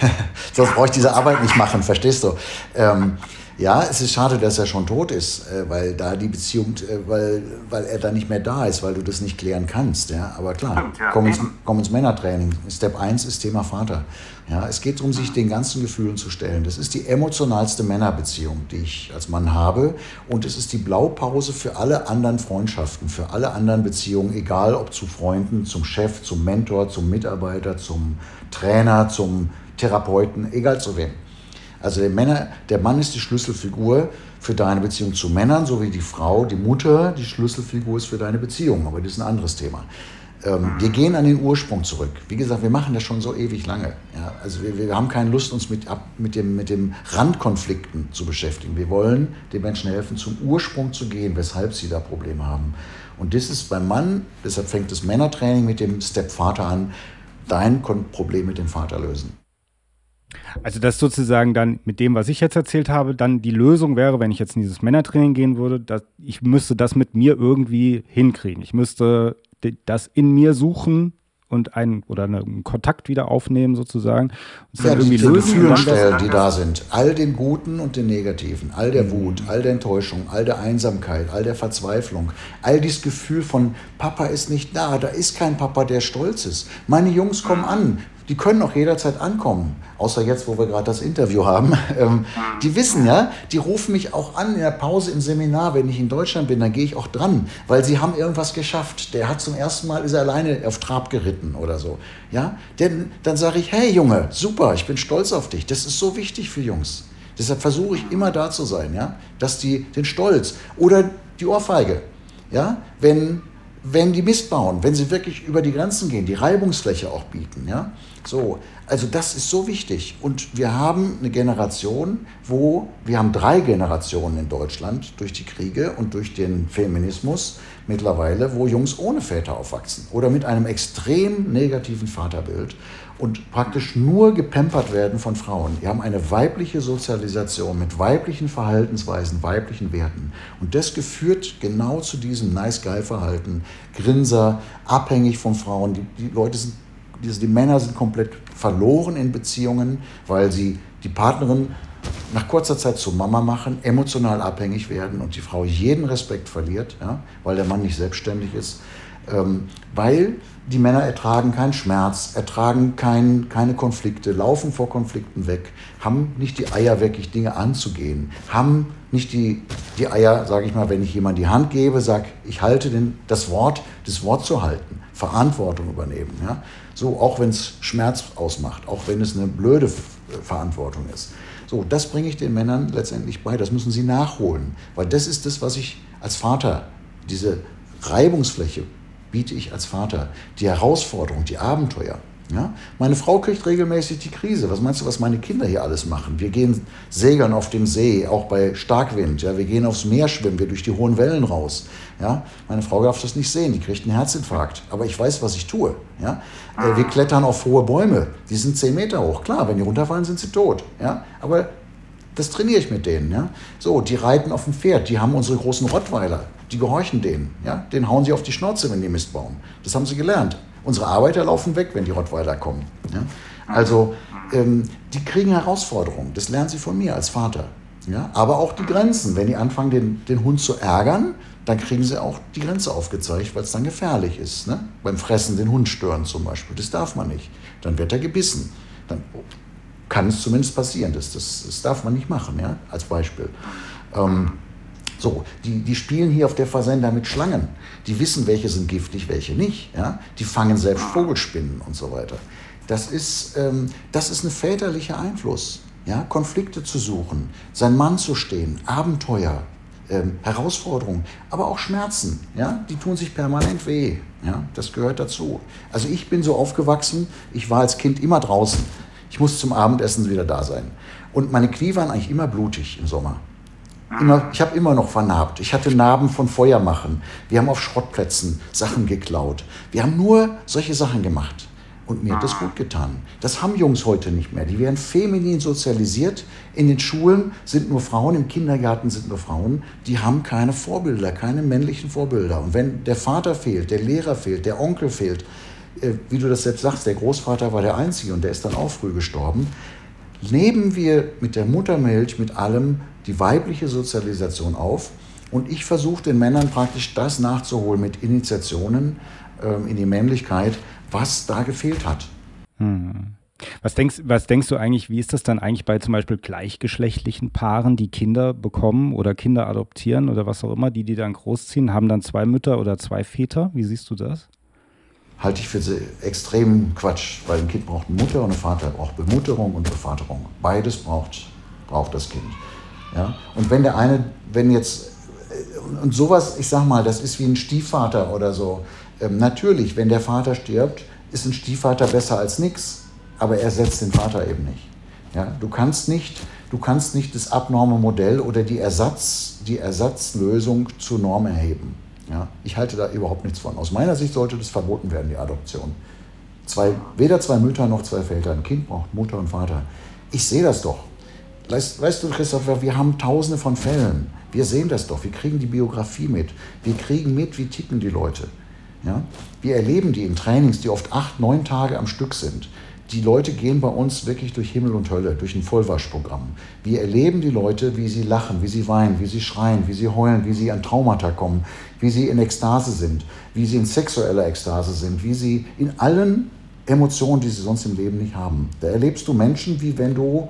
Sonst brauche ich diese Arbeit nicht machen, verstehst du? Ähm, ja, es ist schade, dass er schon tot ist, äh, weil da die Beziehung, äh, weil, weil er da nicht mehr da ist, weil du das nicht klären kannst. Ja? Aber klar, ja. komm, ins, komm ins Männertraining. Step 1 ist Thema Vater. Ja, es geht darum, sich den ganzen Gefühlen zu stellen. Das ist die emotionalste Männerbeziehung, die ich als Mann habe. Und es ist die Blaupause für alle anderen Freundschaften, für alle anderen Beziehungen, egal ob zu Freunden, zum Chef, zum Mentor, zum Mitarbeiter, zum Trainer, zum Therapeuten, egal zu wem. Also der, Männer, der Mann ist die Schlüsselfigur für deine Beziehung zu Männern, so wie die Frau, die Mutter, die Schlüsselfigur ist für deine Beziehung. Aber das ist ein anderes Thema. Ähm, wir gehen an den Ursprung zurück. Wie gesagt, wir machen das schon so ewig lange. Ja, also wir, wir haben keine Lust, uns mit, ab, mit, dem, mit dem Randkonflikten zu beschäftigen. Wir wollen den Menschen helfen, zum Ursprung zu gehen, weshalb sie da Probleme haben. Und das ist beim Mann, deshalb fängt das Männertraining mit dem Step Vater an, dein Problem mit dem Vater lösen. Also das sozusagen dann mit dem, was ich jetzt erzählt habe, dann die Lösung wäre, wenn ich jetzt in dieses Männertraining gehen würde, dass ich müsste das mit mir irgendwie hinkriegen. Ich müsste das in mir suchen und einen oder einen Kontakt wieder aufnehmen sozusagen. Und ja, irgendwie diese Gefühlsstellen, die da sind, all den Guten und den Negativen, all der Wut, all der Enttäuschung, all der Einsamkeit, all der Verzweiflung, all dieses Gefühl von Papa ist nicht da, da ist kein Papa, der stolz ist. Meine Jungs kommen an, die können auch jederzeit ankommen. Außer jetzt, wo wir gerade das Interview haben. Ähm, die wissen ja, die rufen mich auch an in der Pause im Seminar, wenn ich in Deutschland bin, dann gehe ich auch dran, weil sie haben irgendwas geschafft. Der hat zum ersten Mal, ist er alleine auf Trab geritten oder so. Ja, denn dann sage ich, hey Junge, super, ich bin stolz auf dich. Das ist so wichtig für Jungs. Deshalb versuche ich immer da zu sein, ja, dass die den Stolz oder die Ohrfeige, ja, wenn wenn die Mist bauen, wenn sie wirklich über die Grenzen gehen, die Reibungsfläche auch bieten, ja, so, also das ist so wichtig. Und wir haben eine Generation, wo wir haben drei Generationen in Deutschland durch die Kriege und durch den Feminismus mittlerweile, wo Jungs ohne Väter aufwachsen oder mit einem extrem negativen Vaterbild und praktisch nur gepampert werden von Frauen. Wir haben eine weibliche Sozialisation mit weiblichen Verhaltensweisen, weiblichen Werten. Und das geführt genau zu diesem Nice-Guy-Verhalten, Grinser, abhängig von Frauen. Die, die Leute sind die Männer sind komplett verloren in Beziehungen, weil sie die Partnerin nach kurzer Zeit zur Mama machen, emotional abhängig werden und die Frau jeden Respekt verliert, ja, weil der Mann nicht selbstständig ist. Ähm, weil die Männer ertragen keinen Schmerz, ertragen kein, keine Konflikte, laufen vor Konflikten weg, haben nicht die Eier, wirklich Dinge anzugehen, haben nicht die, die Eier, sage ich mal, wenn ich jemand die Hand gebe, sage, ich halte den, das Wort, das Wort zu halten, Verantwortung übernehmen. Ja? So, auch wenn es Schmerz ausmacht, auch wenn es eine blöde Verantwortung ist. So, das bringe ich den Männern letztendlich bei, das müssen sie nachholen, weil das ist das, was ich als Vater, diese Reibungsfläche biete ich als Vater, die Herausforderung, die Abenteuer. Ja? Meine Frau kriegt regelmäßig die Krise. Was meinst du, was meine Kinder hier alles machen? Wir gehen segeln auf dem See, auch bei Starkwind. Ja? Wir gehen aufs Meer schwimmen, wir durch die hohen Wellen raus. Ja? Meine Frau darf das nicht sehen, die kriegt einen Herzinfarkt. Aber ich weiß, was ich tue. Ja? Äh, wir klettern auf hohe Bäume, die sind zehn Meter hoch. Klar, wenn die runterfallen, sind sie tot. Ja? Aber das trainiere ich mit denen. Ja? So, die reiten auf dem Pferd, die haben unsere großen Rottweiler, die gehorchen denen. Ja? Den hauen sie auf die Schnauze, wenn die Mist bauen. Das haben sie gelernt. Unsere Arbeiter laufen weg, wenn die Rottweiler kommen. Ja? Also ähm, die kriegen Herausforderungen. Das lernen sie von mir als Vater. Ja? Aber auch die Grenzen. Wenn die anfangen, den, den Hund zu ärgern, dann kriegen sie auch die Grenze aufgezeigt, weil es dann gefährlich ist. Ne? Beim Fressen den Hund stören zum Beispiel. Das darf man nicht. Dann wird er gebissen. Dann kann es zumindest passieren. Das, das, das darf man nicht machen, ja? als Beispiel. Ähm, so, die, die spielen hier auf der Versender mit Schlangen. Die wissen, welche sind giftig, welche nicht. Ja? Die fangen selbst Vogelspinnen und so weiter. Das ist, ähm, das ist ein väterlicher Einfluss. Ja? Konflikte zu suchen, sein Mann zu stehen, Abenteuer, ähm, Herausforderungen, aber auch Schmerzen. Ja? Die tun sich permanent weh. Ja? Das gehört dazu. Also ich bin so aufgewachsen, ich war als Kind immer draußen. Ich muss zum Abendessen wieder da sein. Und meine Knie waren eigentlich immer blutig im Sommer. Immer, ich habe immer noch vernarbt. Ich hatte Narben von Feuermachen. Wir haben auf Schrottplätzen Sachen geklaut. Wir haben nur solche Sachen gemacht. Und mir hat das gut getan. Das haben Jungs heute nicht mehr. Die werden feminin sozialisiert. In den Schulen sind nur Frauen, im Kindergarten sind nur Frauen. Die haben keine Vorbilder, keine männlichen Vorbilder. Und wenn der Vater fehlt, der Lehrer fehlt, der Onkel fehlt, äh, wie du das selbst sagst, der Großvater war der Einzige und der ist dann auch früh gestorben, leben wir mit der Muttermilch, mit allem die weibliche Sozialisation auf. Und ich versuche den Männern praktisch das nachzuholen mit Initiationen ähm, in die Männlichkeit, was da gefehlt hat. Hm. Was denkst, was denkst du eigentlich, wie ist das dann eigentlich bei zum Beispiel gleichgeschlechtlichen Paaren, die Kinder bekommen oder Kinder adoptieren oder was auch immer, die die dann großziehen, haben dann zwei Mütter oder zwei Väter? Wie siehst du das? halte ich für extrem Quatsch, weil ein Kind braucht eine Mutter und ein Vater braucht Bemutterung und Bevaterung. Beides braucht, braucht das Kind. Ja? Und wenn der eine, wenn jetzt, und sowas, ich sag mal, das ist wie ein Stiefvater oder so. Ähm, natürlich, wenn der Vater stirbt, ist ein Stiefvater besser als nichts, aber er ersetzt den Vater eben nicht. Ja, du kannst nicht, du kannst nicht das abnorme Modell oder die, Ersatz, die Ersatzlösung zur Norm erheben. Ja, ich halte da überhaupt nichts von. Aus meiner Sicht sollte das verboten werden, die Adoption. Zwei, weder zwei Mütter noch zwei Väter. Ein Kind braucht Mutter und Vater. Ich sehe das doch. Weißt, weißt du, Christopher, wir haben tausende von Fällen. Wir sehen das doch. Wir kriegen die Biografie mit. Wir kriegen mit, wie ticken die Leute. Ja? Wir erleben die in Trainings, die oft acht, neun Tage am Stück sind. Die Leute gehen bei uns wirklich durch Himmel und Hölle, durch ein Vollwaschprogramm. Wir erleben die Leute, wie sie lachen, wie sie weinen, wie sie schreien, wie sie heulen, wie sie an Traumata kommen, wie sie in Ekstase sind, wie sie in sexueller Ekstase sind, wie sie in allen Emotionen, die sie sonst im Leben nicht haben. Da erlebst du Menschen, wie wenn du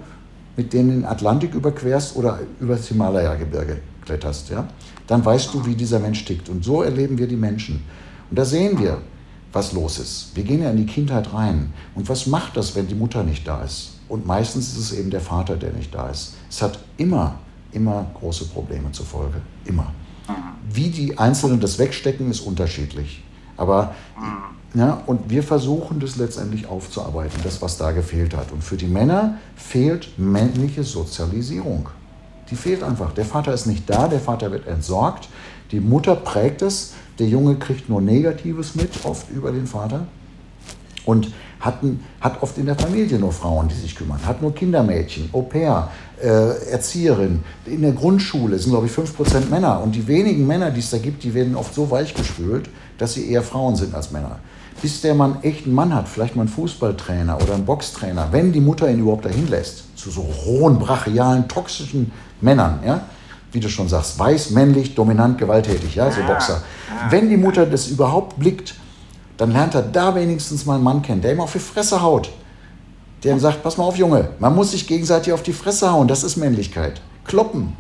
mit denen den Atlantik überquerst oder über das Himalaya-Gebirge kletterst. Ja? Dann weißt du, wie dieser Mensch tickt. Und so erleben wir die Menschen. Und da sehen wir, was los ist. Wir gehen ja in die Kindheit rein. Und was macht das, wenn die Mutter nicht da ist? Und meistens ist es eben der Vater, der nicht da ist. Es hat immer, immer große Probleme zur Folge. Immer. Wie die Einzelnen das wegstecken, ist unterschiedlich. Aber ja, und wir versuchen das letztendlich aufzuarbeiten, das, was da gefehlt hat. Und für die Männer fehlt männliche Sozialisierung. Die fehlt einfach. Der Vater ist nicht da, der Vater wird entsorgt, die Mutter prägt es, der Junge kriegt nur Negatives mit, oft über den Vater. Und hat, hat oft in der Familie nur Frauen, die sich kümmern, hat nur Kindermädchen, Au pair, äh, Erzieherin. In der Grundschule sind, glaube ich, 5% Männer. Und die wenigen Männer, die es da gibt, die werden oft so weichgespült, dass sie eher Frauen sind als Männer. Bis der Mann echt einen Mann hat, vielleicht mal einen Fußballtrainer oder einen Boxtrainer, wenn die Mutter ihn überhaupt dahin lässt, zu so rohen, brachialen, toxischen Männern, ja, wie du schon sagst, weiß, männlich, dominant, gewalttätig, ja, so Boxer. Wenn die Mutter das überhaupt blickt, dann lernt er da wenigstens mal einen Mann kennen, der ihm auf die Fresse haut. Der ihm sagt, pass mal auf, Junge, man muss sich gegenseitig auf die Fresse hauen, das ist Männlichkeit. Kloppen.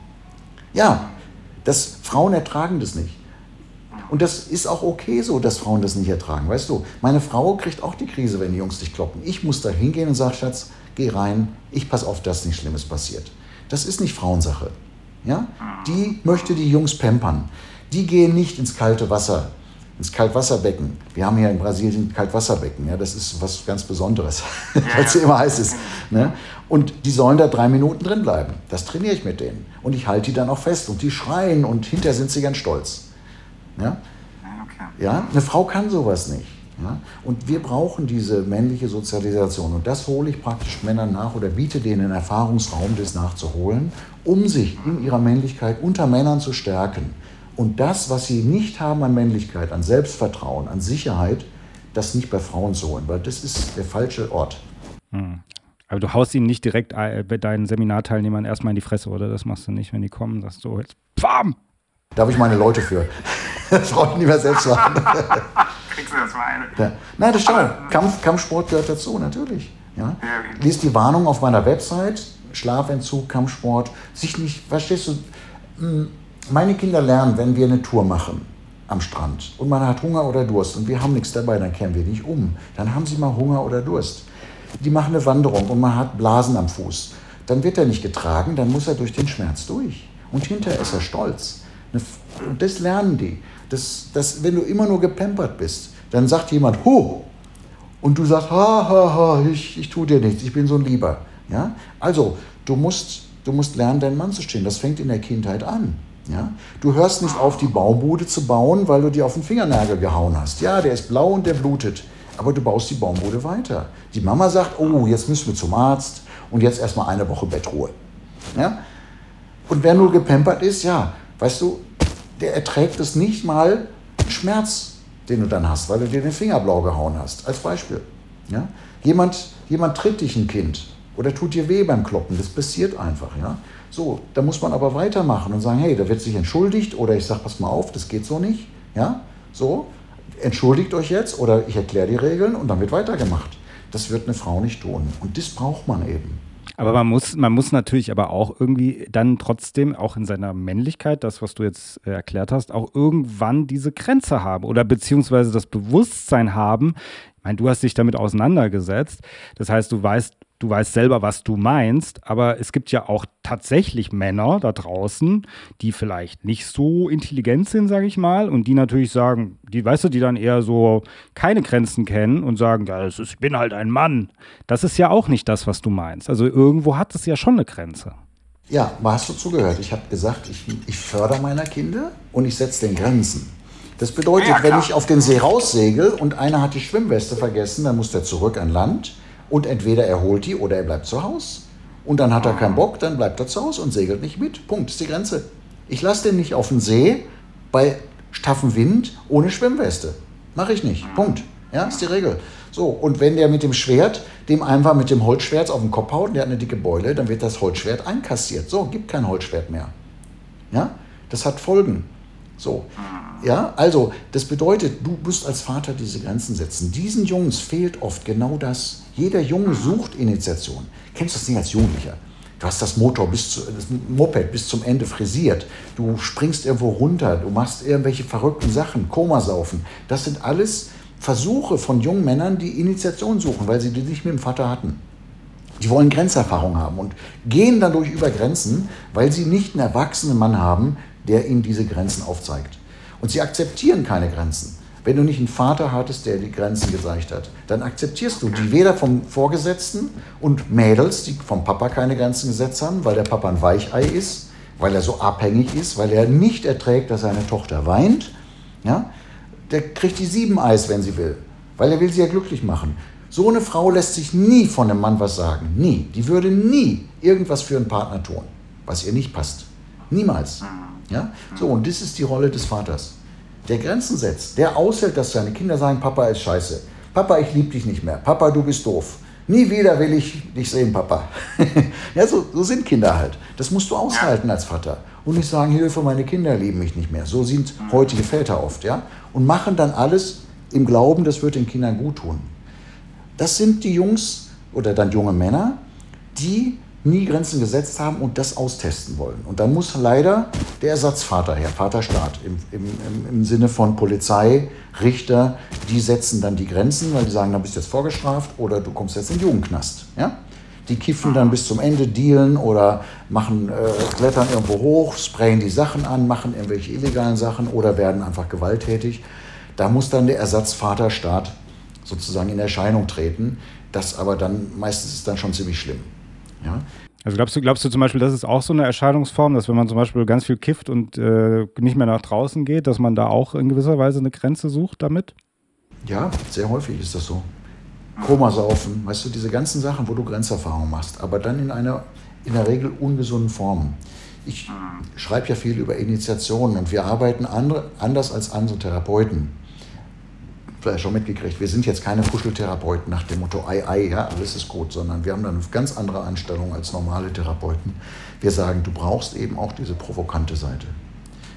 Ja, das, Frauen ertragen das nicht. Und das ist auch okay so, dass Frauen das nicht ertragen. Weißt du, meine Frau kriegt auch die Krise, wenn die Jungs dich kloppen. Ich muss da hingehen und sage, Schatz, geh rein, ich pass auf, dass nichts Schlimmes passiert. Das ist nicht Frauensache. Ja? Die möchte die Jungs pampern. Die gehen nicht ins kalte Wasser, ins Kaltwasserbecken. Wir haben hier in Brasilien Kaltwasserbecken. Ja? Das ist was ganz Besonderes, weil es immer heiß ist. Ne? Und die sollen da drei Minuten drin bleiben. Das trainiere ich mit denen. Und ich halte die dann auch fest. Und die schreien und hinterher sind sie ganz stolz. Ja? Ja? Eine Frau kann sowas nicht. Ja? Und wir brauchen diese männliche Sozialisation. Und das hole ich praktisch Männern nach oder biete denen einen Erfahrungsraum, das nachzuholen, um sich in ihrer Männlichkeit unter Männern zu stärken. Und das, was sie nicht haben an Männlichkeit, an Selbstvertrauen, an Sicherheit, das nicht bei Frauen zu holen, weil das ist der falsche Ort. Hm. Aber du haust ihnen nicht direkt bei deinen Seminarteilnehmern erstmal in die Fresse, oder? Das machst du nicht, wenn die kommen, sagst du jetzt BAM! Da habe ich meine Leute für. Das brauche ich nicht mehr selbst machen. Kriegst du das mal eine? Ja. Nein, das stimmt. Kampf, Kampfsport gehört dazu, natürlich. Ja? Lies die Warnung auf meiner Website, Schlafentzug, Kampfsport, sich nicht, verstehst du, hm, meine Kinder lernen, wenn wir eine Tour machen am Strand und man hat Hunger oder Durst und wir haben nichts dabei, dann kehren wir nicht um. Dann haben sie mal Hunger oder Durst. Die machen eine Wanderung und man hat Blasen am Fuß. Dann wird er nicht getragen, dann muss er durch den Schmerz durch. Und hinterher ist er stolz. Und das lernen die. Das, das, wenn du immer nur gepampert bist, dann sagt jemand, ho, und du sagst, ha, ha, ha, ich, ich tue dir nichts, ich bin so ein Lieber. Ja? Also, du musst, du musst lernen, deinen Mann zu stehen. Das fängt in der Kindheit an. Ja? Du hörst nicht auf, die Baumbude zu bauen, weil du dir auf den Fingernagel gehauen hast. Ja, der ist blau und der blutet. Aber du baust die Baumbude weiter. Die Mama sagt, oh, jetzt müssen wir zum Arzt und jetzt erstmal eine Woche Bettruhe. Ja? Und wer nur gepampert ist, ja, weißt du, der erträgt es nicht mal Schmerz, den du dann hast, weil du dir den Finger blau gehauen hast. Als Beispiel. Ja? Jemand, jemand tritt dich ein Kind oder tut dir weh beim Kloppen. Das passiert einfach. Ja? So, da muss man aber weitermachen und sagen, hey, da wird sich entschuldigt oder ich sage, pass mal auf, das geht so nicht. Ja? So, entschuldigt euch jetzt oder ich erkläre die Regeln und dann wird weitergemacht. Das wird eine Frau nicht tun. Und das braucht man eben. Aber man muss, man muss natürlich aber auch irgendwie dann trotzdem auch in seiner Männlichkeit, das, was du jetzt äh, erklärt hast, auch irgendwann diese Grenze haben oder beziehungsweise das Bewusstsein haben. Ich meine, du hast dich damit auseinandergesetzt. Das heißt, du weißt du weißt selber, was du meinst, aber es gibt ja auch tatsächlich Männer da draußen, die vielleicht nicht so intelligent sind, sage ich mal, und die natürlich sagen, die, weißt du, die dann eher so keine Grenzen kennen und sagen, ja, ist, ich bin halt ein Mann. Das ist ja auch nicht das, was du meinst. Also irgendwo hat es ja schon eine Grenze. Ja, hast du zugehört? Ich habe gesagt, ich, ich fördere meine Kinder und ich setze den Grenzen. Das bedeutet, ja, wenn ich auf den See raussegel und einer hat die Schwimmweste vergessen, dann muss der zurück an Land und entweder er holt die oder er bleibt zu Hause. Und dann hat er keinen Bock, dann bleibt er zu Hause und segelt nicht mit. Punkt, ist die Grenze. Ich lasse den nicht auf den See bei staffem Wind ohne Schwimmweste. Mache ich nicht. Punkt. Ja, ist die Regel. So, und wenn der mit dem Schwert dem einfach mit dem Holzschwert auf den Kopf haut, der hat eine dicke Beule, dann wird das Holzschwert einkassiert. So, gibt kein Holzschwert mehr. Ja, das hat Folgen. So, ja, also das bedeutet, du musst als Vater diese Grenzen setzen. Diesen Jungs fehlt oft genau das. Jeder Junge sucht Initiation. Kennst du das nicht als Jugendlicher? Du hast das Motor bis zu, das Moped bis zum Ende frisiert. Du springst irgendwo runter. Du machst irgendwelche verrückten Sachen, Komasaufen. Das sind alles Versuche von jungen Männern, die Initiation suchen, weil sie die nicht mit dem Vater hatten. Die wollen Grenzerfahrung haben und gehen dadurch über Grenzen, weil sie nicht einen erwachsenen Mann haben, der ihnen diese Grenzen aufzeigt. Und sie akzeptieren keine Grenzen. Wenn du nicht einen Vater hattest, der die Grenzen gezeigt hat, dann akzeptierst du die weder vom Vorgesetzten und Mädels, die vom Papa keine Grenzen gesetzt haben, weil der Papa ein Weichei ist, weil er so abhängig ist, weil er nicht erträgt, dass seine Tochter weint. Ja? Der kriegt die sieben Eis, wenn sie will, weil er will sie ja glücklich machen. So eine Frau lässt sich nie von einem Mann was sagen. Nie. Die würde nie irgendwas für einen Partner tun, was ihr nicht passt. Niemals. Ja? So, und das ist die Rolle des Vaters. Der Grenzen setzt, der aushält, dass seine Kinder sagen, Papa ist scheiße. Papa, ich liebe dich nicht mehr. Papa, du bist doof. Nie wieder will ich dich sehen, Papa. ja, so, so, sind Kinder halt. Das musst du aushalten als Vater. Und nicht sagen, Hilfe, meine Kinder lieben mich nicht mehr. So sind heutige Väter oft, ja. Und machen dann alles im Glauben, das wird den Kindern gut tun. Das sind die Jungs oder dann junge Männer, die nie Grenzen gesetzt haben und das austesten wollen. Und da muss leider der Ersatzvater her, Vaterstaat, im, im, im Sinne von Polizei, Richter, die setzen dann die Grenzen, weil die sagen, dann bist du jetzt vorgestraft oder du kommst jetzt in den Jugendknast. Ja? Die kiffen dann bis zum Ende, dealen oder machen, äh, klettern irgendwo hoch, sprayen die Sachen an, machen irgendwelche illegalen Sachen oder werden einfach gewalttätig. Da muss dann der Ersatzvaterstaat sozusagen in Erscheinung treten. Das aber dann, meistens ist dann schon ziemlich schlimm. Ja? Also glaubst du, glaubst du zum Beispiel, das ist auch so eine Erscheinungsform, dass wenn man zum Beispiel ganz viel kifft und äh, nicht mehr nach draußen geht, dass man da auch in gewisser Weise eine Grenze sucht damit? Ja, sehr häufig ist das so. Komasaufen, weißt du, diese ganzen Sachen, wo du Grenzerfahrung machst, aber dann in einer in der Regel ungesunden Form. Ich schreibe ja viel über Initiationen und wir arbeiten andere, anders als andere Therapeuten vielleicht schon mitgekriegt, wir sind jetzt keine Kuscheltherapeuten nach dem Motto, ei, ei, ja, alles ist gut, sondern wir haben dann eine ganz andere Anstellung als normale Therapeuten. Wir sagen, du brauchst eben auch diese provokante Seite.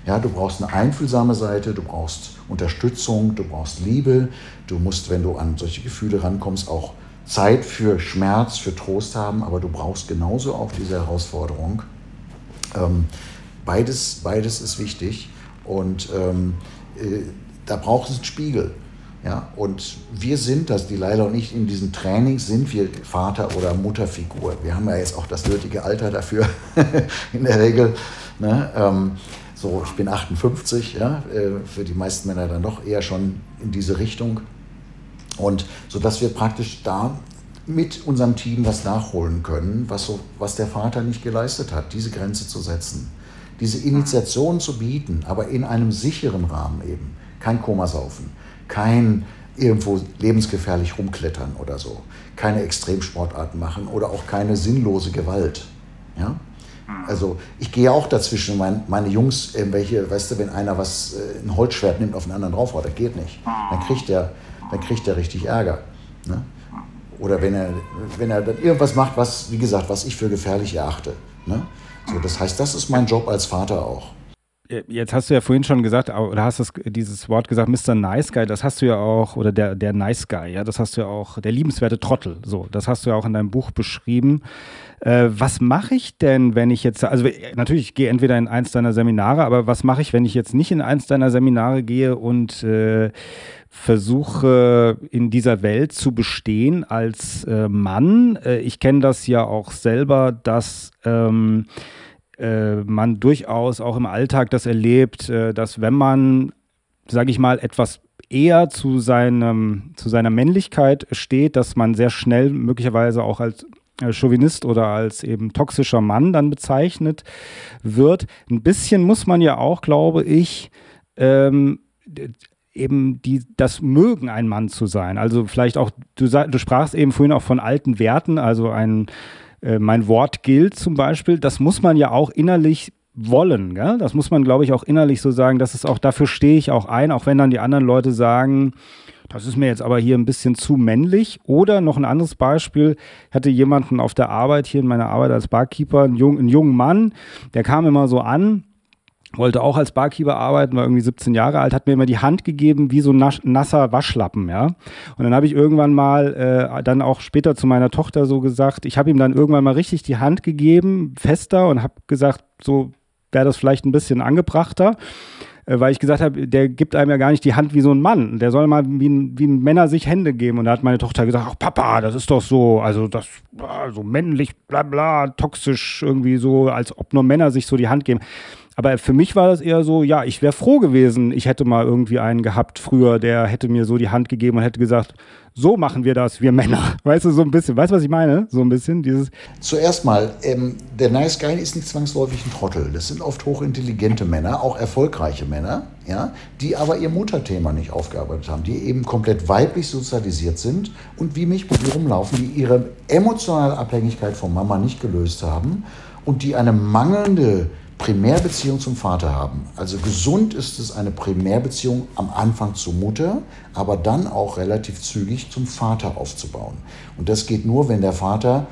Ja, du brauchst eine einfühlsame Seite, du brauchst Unterstützung, du brauchst Liebe, du musst, wenn du an solche Gefühle rankommst, auch Zeit für Schmerz, für Trost haben, aber du brauchst genauso auch diese Herausforderung. Ähm, beides, beides ist wichtig und ähm, äh, da braucht es einen Spiegel. Ja, und wir sind das, die Leila und ich, in diesen Trainings sind wir Vater- oder Mutterfigur. Wir haben ja jetzt auch das nötige Alter dafür, in der Regel. Ne? Ähm, so, ich bin 58, ja, äh, für die meisten Männer dann doch eher schon in diese Richtung. Und so dass wir praktisch da mit unserem Team was nachholen können, was, so, was der Vater nicht geleistet hat, diese Grenze zu setzen. Diese Initiation zu bieten, aber in einem sicheren Rahmen eben. Kein Komasaufen kein irgendwo lebensgefährlich rumklettern oder so, keine Extremsportarten machen oder auch keine sinnlose Gewalt. Ja? Also ich gehe auch dazwischen, mein, meine Jungs, irgendwelche, weißt du, wenn einer was, äh, ein Holzschwert nimmt auf einen anderen draufhaut, das geht nicht. Dann kriegt der, dann kriegt der richtig Ärger. Ne? Oder wenn er, wenn er dann irgendwas macht, was, wie gesagt, was ich für gefährlich erachte. Ne? So, das heißt, das ist mein Job als Vater auch. Äh, jetzt hast du ja vorhin schon gesagt, oder hast das, dieses Wort gesagt, Mr. Nice Guy, das hast du ja auch, oder der, der Nice Guy, ja, das hast du ja auch, der liebenswerte Trottel, so, das hast du ja auch in deinem Buch beschrieben. Äh, was mache ich denn, wenn ich jetzt, also natürlich, ich gehe entweder in eins deiner Seminare, aber was mache ich, wenn ich jetzt nicht in eins deiner Seminare gehe und äh, versuche in dieser Welt zu bestehen als äh, Mann? Äh, ich kenne das ja auch selber, dass ähm, äh, man durchaus auch im Alltag das erlebt, äh, dass wenn man, sage ich mal, etwas eher zu, seinem, zu seiner Männlichkeit steht, dass man sehr schnell möglicherweise auch als äh, Chauvinist oder als eben toxischer Mann dann bezeichnet wird. Ein bisschen muss man ja auch, glaube ich, ähm, eben die, das Mögen, ein Mann zu sein. Also vielleicht auch, du, du sprachst eben vorhin auch von alten Werten, also ein äh, mein Wort gilt zum Beispiel, das muss man ja auch innerlich wollen. Gell? Das muss man, glaube ich, auch innerlich so sagen, dass es auch dafür stehe ich auch ein, auch wenn dann die anderen Leute sagen, das ist mir jetzt aber hier ein bisschen zu männlich. Oder noch ein anderes Beispiel, ich hatte jemanden auf der Arbeit, hier in meiner Arbeit als Barkeeper, einen, jungen, einen jungen Mann, der kam immer so an wollte auch als Barkeeper arbeiten, war irgendwie 17 Jahre alt, hat mir immer die Hand gegeben wie so ein nasser Waschlappen, ja. Und dann habe ich irgendwann mal, äh, dann auch später zu meiner Tochter so gesagt, ich habe ihm dann irgendwann mal richtig die Hand gegeben, fester und habe gesagt, so wäre das vielleicht ein bisschen angebrachter äh, weil ich gesagt habe, der gibt einem ja gar nicht die Hand wie so ein Mann. Der soll mal wie ein, wie ein Männer sich Hände geben. Und da hat meine Tochter gesagt, ach Papa, das ist doch so, also das so männlich, bla bla, toxisch irgendwie so, als ob nur Männer sich so die Hand geben. Aber für mich war das eher so, ja, ich wäre froh gewesen, ich hätte mal irgendwie einen gehabt früher, der hätte mir so die Hand gegeben und hätte gesagt, so machen wir das, wir Männer. Weißt du, so ein bisschen, weißt du, was ich meine? So ein bisschen dieses. Zuerst mal, ähm, der Nice Guy ist nicht zwangsläufig ein Trottel. Das sind oft hochintelligente Männer, auch erfolgreiche Männer, ja, die aber ihr Mutterthema nicht aufgearbeitet haben, die eben komplett weiblich sozialisiert sind und wie mich mit rumlaufen, die ihre emotionale Abhängigkeit von Mama nicht gelöst haben und die eine mangelnde Primärbeziehung zum Vater haben. Also gesund ist es eine Primärbeziehung am Anfang zur Mutter, aber dann auch relativ zügig zum Vater aufzubauen. Und das geht nur, wenn der Vater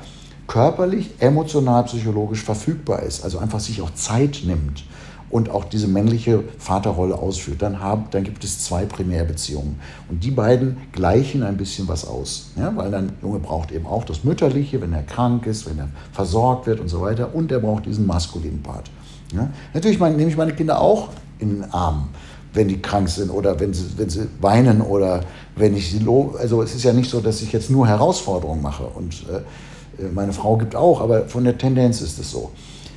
körperlich, emotional, psychologisch verfügbar ist, also einfach sich auch Zeit nimmt und auch diese männliche Vaterrolle ausführt, dann, haben, dann gibt es zwei Primärbeziehungen. Und die beiden gleichen ein bisschen was aus. Ja? Weil dann Junge braucht eben auch das Mütterliche, wenn er krank ist, wenn er versorgt wird und so weiter. Und er braucht diesen maskulinen Part. Ja? Natürlich meine, nehme ich meine Kinder auch in den Arm, wenn die krank sind oder wenn sie, wenn sie weinen oder wenn ich sie lobe. Also es ist ja nicht so, dass ich jetzt nur Herausforderungen mache und äh, meine Frau gibt auch, aber von der Tendenz ist es so.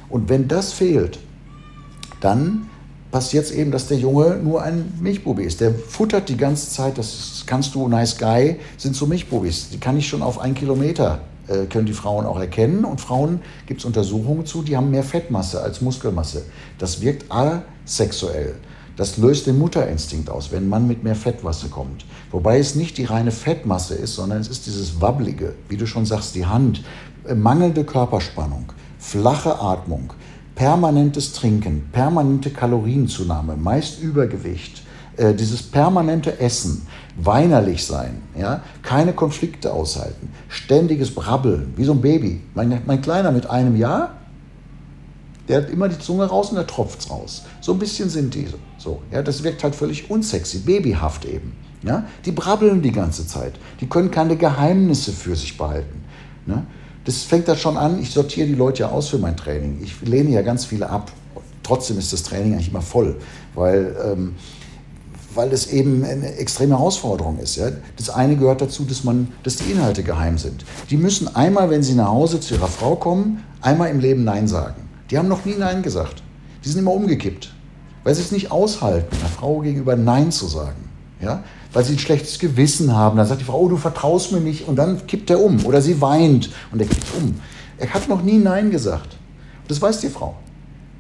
Und wenn das fehlt, dann passiert es eben, dass der Junge nur ein Milchbubi ist. Der futtert die ganze Zeit, das kannst du, nice guy, sind so Milchbubis. Die kann ich schon auf einen Kilometer äh, können die Frauen auch erkennen. Und Frauen gibt es Untersuchungen zu, die haben mehr Fettmasse als Muskelmasse. Das wirkt asexuell. Das löst den Mutterinstinkt aus, wenn Mann mit mehr Fettmasse kommt. Wobei es nicht die reine Fettmasse ist, sondern es ist dieses Wabblige, wie du schon sagst, die Hand, äh, mangelnde Körperspannung, flache Atmung, permanentes Trinken, permanente Kalorienzunahme, meist Übergewicht, äh, dieses permanente Essen, weinerlich sein, ja, keine Konflikte aushalten, ständiges Brabbeln, wie so ein Baby. Mein, mein Kleiner mit einem Jahr, der hat immer die Zunge raus und der tropft raus. So ein bisschen sind die so. Ja, das wirkt halt völlig unsexy, babyhaft eben. Ja, die brabbeln die ganze Zeit. Die können keine Geheimnisse für sich behalten. Ne? Das fängt da schon an. Ich sortiere die Leute ja aus für mein Training. Ich lehne ja ganz viele ab. Trotzdem ist das Training eigentlich immer voll, weil ähm, weil es eben eine extreme Herausforderung ist. Ja? Das eine gehört dazu, dass, man, dass die Inhalte geheim sind. Die müssen einmal, wenn sie nach Hause zu ihrer Frau kommen, einmal im Leben Nein sagen. Die haben noch nie Nein gesagt. Die sind immer umgekippt, weil sie es nicht aushalten, einer Frau gegenüber Nein zu sagen. Ja? Weil sie ein schlechtes Gewissen haben. Dann sagt die Frau, oh, du vertraust mir nicht. Und dann kippt er um. Oder sie weint und er kippt um. Er hat noch nie Nein gesagt. Das weiß die Frau.